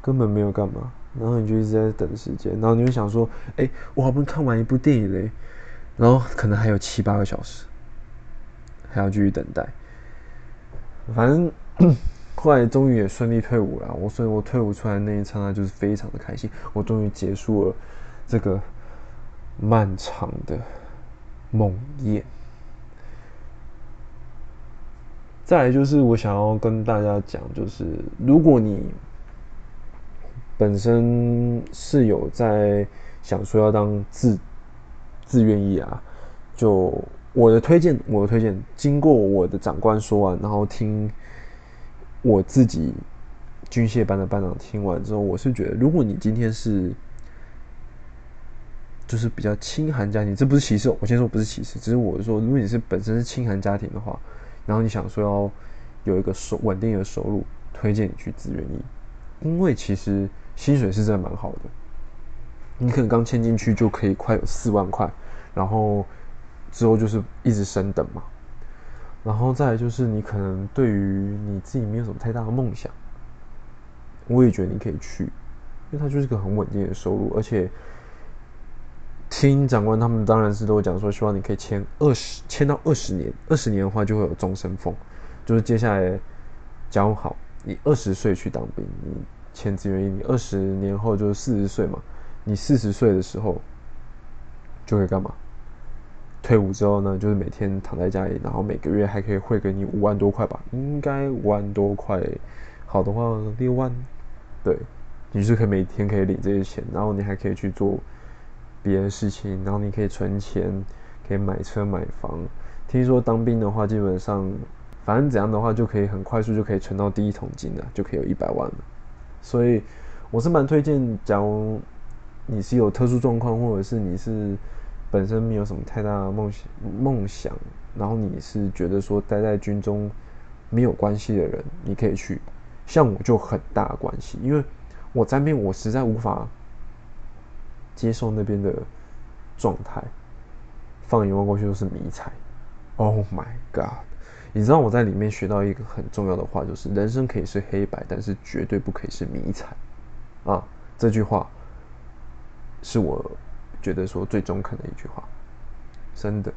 根本没有干嘛，然后你就一直在等时间，然后你就想说，哎，我好不容易看完一部电影嘞。然后可能还有七八个小时，还要继续等待。反正 [CLEARS THROAT] 后来终于也顺利退伍了。我所以，我退伍出来那一刹那就是非常的开心。我终于结束了这个漫长的梦魇。再来就是我想要跟大家讲，就是如果你本身是有在想说要当自。自愿意啊，就我的推荐，我的推荐，经过我的长官说完，然后听我自己军械班的班长听完之后，我是觉得，如果你今天是就是比较清寒家庭，这不是歧视，我先说不是歧视，只是我说，如果你是本身是清寒家庭的话，然后你想说要有一个收稳定的收入，推荐你去自愿意，因为其实薪水是真的蛮好的。你可能刚签进去就可以快有四万块，然后之后就是一直升等嘛，然后再来就是你可能对于你自己没有什么太大的梦想，我也觉得你可以去，因为它就是个很稳定的收入，而且听长官他们当然是都讲说，希望你可以签二十，签到二十年，二十年的话就会有终身俸，就是接下来讲好，你二十岁去当兵，你签志愿役，你二十年后就是四十岁嘛。你四十岁的时候就会干嘛？退伍之后呢，就是每天躺在家里，然后每个月还可以汇给你五万多块吧，应该五万多块，好的话六万，对，你是可以每天可以领这些钱，然后你还可以去做别的事情，然后你可以存钱，可以买车买房。听说当兵的话，基本上反正怎样的话，就可以很快速就可以存到第一桶金了，就可以有一百万了。所以我是蛮推荐，假如。你是有特殊状况，或者是你是本身没有什么太大的梦想，梦想，然后你是觉得说待在军中没有关系的人，你可以去。像我就很大关系，因为我在边我实在无法接受那边的状态，放眼望过去都是迷彩。Oh my god！你知道我在里面学到一个很重要的话，就是人生可以是黑白，但是绝对不可以是迷彩啊！这句话。是我觉得说最中肯的一句话，真的，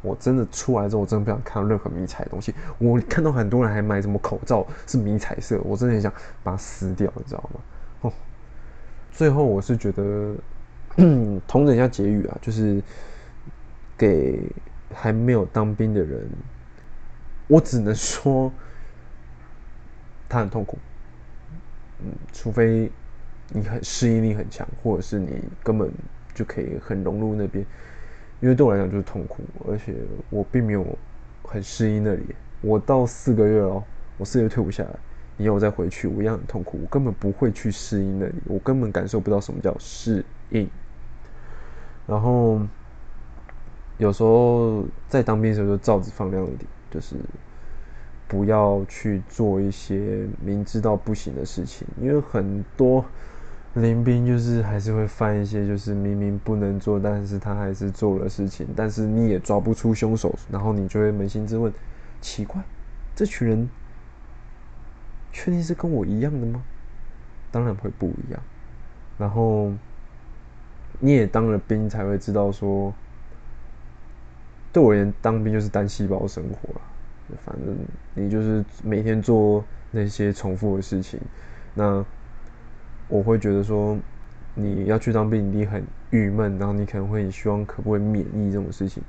我真的出来之后，我真的不想看到任何迷彩的东西。我看到很多人还买什么口罩是迷彩色，我真的很想把它撕掉，你知道吗？哦，最后我是觉得，[CLEARS THROAT] 同等一下结语啊，就是给还没有当兵的人，我只能说他很痛苦，嗯，除非。你很适应力很强，或者是你根本就可以很融入那边，因为对我来讲就是痛苦，而且我并没有很适应那里。我到四个月哦，我四个月退伍下来，你要我再回去，我一样很痛苦，我根本不会去适应那里，我根本感受不到什么叫适应。然后有时候在当兵的时候，就罩子放亮一点，就是不要去做一些明知道不行的事情，因为很多。林兵就是还是会犯一些，就是明明不能做，但是他还是做了事情，但是你也抓不出凶手，然后你就会扪心自问：奇怪，这群人确定是跟我一样的吗？当然会不一样。然后你也当了兵，才会知道说，对我而言，当兵就是单细胞生活了。反正你就是每天做那些重复的事情，那。我会觉得说，你要去当兵，你很郁闷，然后你可能会希望可不可以免疫这种事情。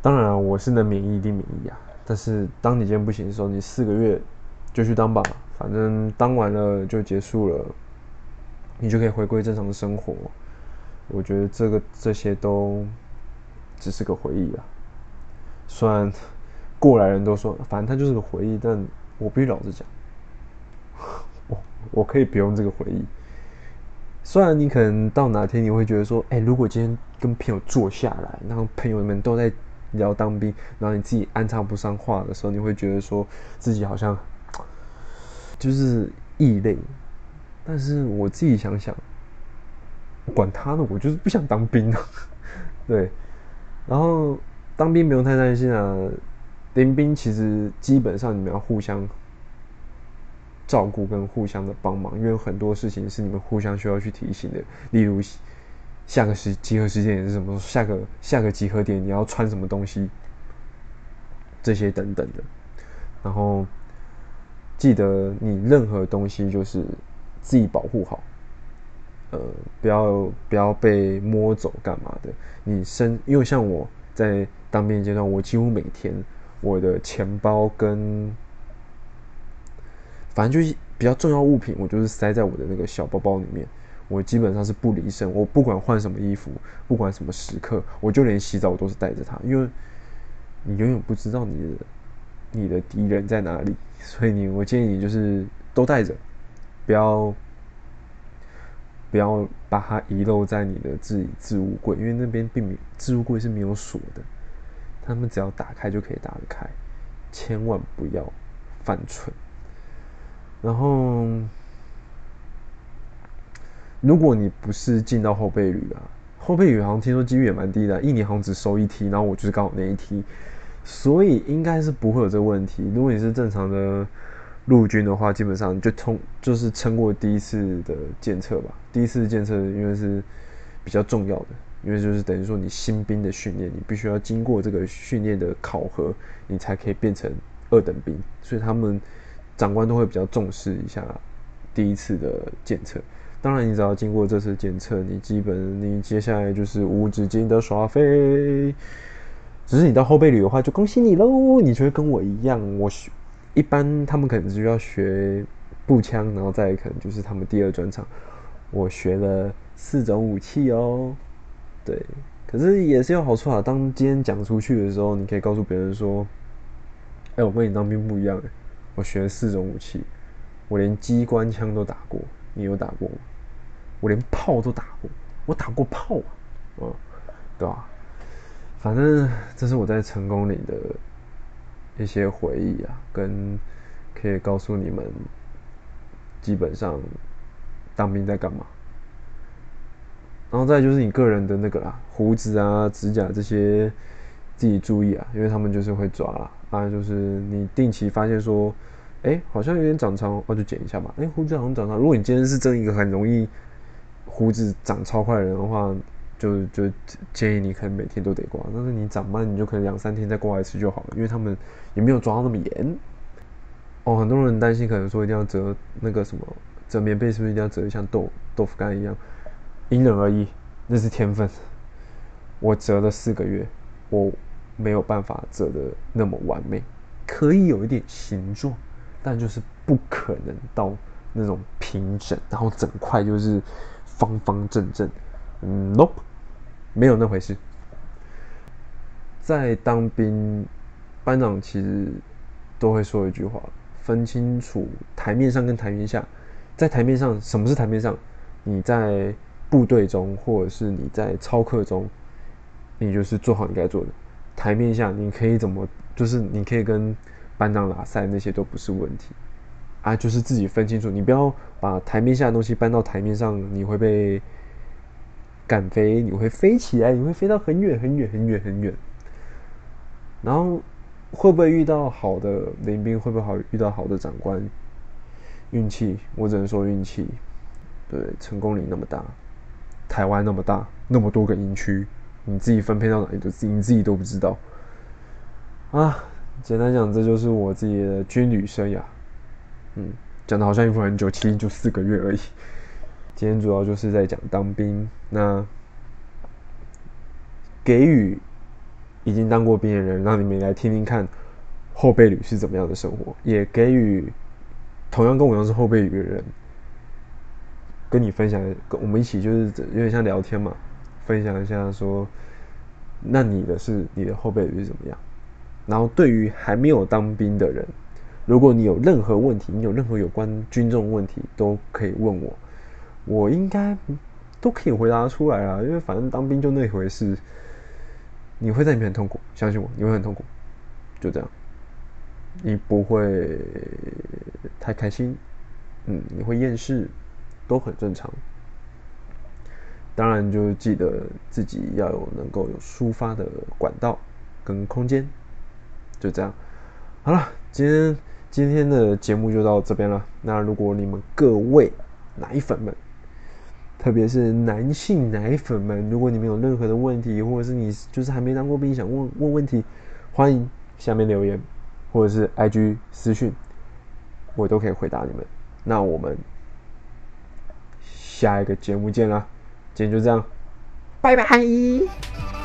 当然，我是能免疫一定免疫啊。但是当你今天不行的时候，你四个月就去当吧，反正当完了就结束了，你就可以回归正常的生活。我觉得这个这些都只是个回忆啊。虽然过来人都说，反正它就是个回忆，但我必须老实讲，[LAUGHS] 我我可以不用这个回忆。虽然你可能到哪天你会觉得说，哎，如果今天跟朋友坐下来，然后朋友们都在聊当兵，然后你自己安插不上话的时候，你会觉得说自己好像就是异类。但是我自己想想，管他呢，我就是不想当兵啊。[LAUGHS] 对，然后当兵不用太担心啊，临兵其实基本上你们要互相。照顾跟互相的帮忙，因为很多事情是你们互相需要去提醒的。例如，下个时集合时间也是什么？下个下个集合点你要穿什么东西？这些等等的。然后记得你任何东西就是自己保护好，呃，不要不要被摸走干嘛的。你身因为像我在当兵阶段，我几乎每天我的钱包跟反正就是比较重要物品，我就是塞在我的那个小包包里面。我基本上是不离身，我不管换什么衣服，不管什么时刻，我就连洗澡我都是带着它，因为你永远不知道你的你的敌人在哪里，所以你我建议你就是都带着，不要不要把它遗漏在你的置置物柜，因为那边并没置物柜是没有锁的，他们只要打开就可以打得开，千万不要犯蠢。然后，如果你不是进到后备旅啊，后备旅好像听说几率也蛮低的，一年好像只收一梯，然后我就是刚好那一梯，所以应该是不会有这个问题。如果你是正常的陆军的话，基本上就通就是撑过第一次的检测吧。第一次检测因为是比较重要的，因为就是等于说你新兵的训练，你必须要经过这个训练的考核，你才可以变成二等兵，所以他们。长官都会比较重视一下第一次的检测，当然你只要经过这次检测，你基本你接下来就是无止境的刷飞。只是你到后备旅的话，就恭喜你喽！你就会跟我一样，我一般他们可能就要学步枪，然后再可能就是他们第二专场，我学了四种武器哦。对，可是也是有好处啊。当今天讲出去的时候，你可以告诉别人说：“哎，我跟你当兵不一样。”我学了四种武器，我连机关枪都打过。你有打过吗？我连炮都打过，我打过炮啊，嗯，对吧？反正这是我在成功里的一些回忆啊，跟可以告诉你们，基本上当兵在干嘛。然后再就是你个人的那个啦，胡子啊、指甲这些，自己注意啊，因为他们就是会抓啦。啊，就是你定期发现说，哎，好像有点长长，那就剪一下吧。哎，胡子好像长长。如果你今天是真一个很容易胡子长超快的人的话，就就建议你可能每天都得刮。但是你长慢，你就可能两三天再刮一次就好了，因为他们也没有抓到那么严。哦，很多人担心，可能说一定要折那个什么折棉被，是不是一定要折的像豆豆腐干一样？因人而异，那是天分。我折了四个月，我。没有办法折的那么完美，可以有一点形状，但就是不可能到那种平整，然后整块就是方方正正。嗯，nope，没有那回事。在当兵，班长其实都会说一句话：分清楚台面上跟台面下。在台面上，什么是台面上？你在部队中，或者是你在操课中，你就是做好你该做的。台面下你可以怎么，就是你可以跟班长拉塞，那些都不是问题啊，就是自己分清楚，你不要把台面下的东西搬到台面上，你会被敢飞，你会飞起来，你会飞到很远很远很远很远。然后会不会遇到好的领兵？会不会好遇到好的长官？运气，我只能说运气。对，成功率那么大，台湾那么大，那么多个营区。你自己分配到哪里的，你自己都不知道啊！简单讲，这就是我自己的军旅生涯。嗯，讲的好像一副很久，其实就四个月而已。今天主要就是在讲当兵，那给予已经当过兵的人，让你们来听听看后备旅是怎么样的生活，也给予同样跟我一样是后备旅的人，跟你分享，跟我们一起就是有点像聊天嘛。分享一下，说，那你的是你的后备旅是怎么样？然后对于还没有当兵的人，如果你有任何问题，你有任何有关军中问题，都可以问我，我应该都可以回答出来啊。因为反正当兵就那回事，你会在里面很痛苦，相信我，你会很痛苦，就这样，你不会太开心，嗯，你会厌世，都很正常。当然，就记得自己要有能够有抒发的管道跟空间，就这样。好了，今天今天的节目就到这边了。那如果你们各位奶粉们，特别是男性奶粉们，如果你们有任何的问题，或者是你就是还没当过兵想问问问题，欢迎下面留言，或者是 IG 私讯，我都可以回答你们。那我们下一个节目见啦！今天就这样，拜拜。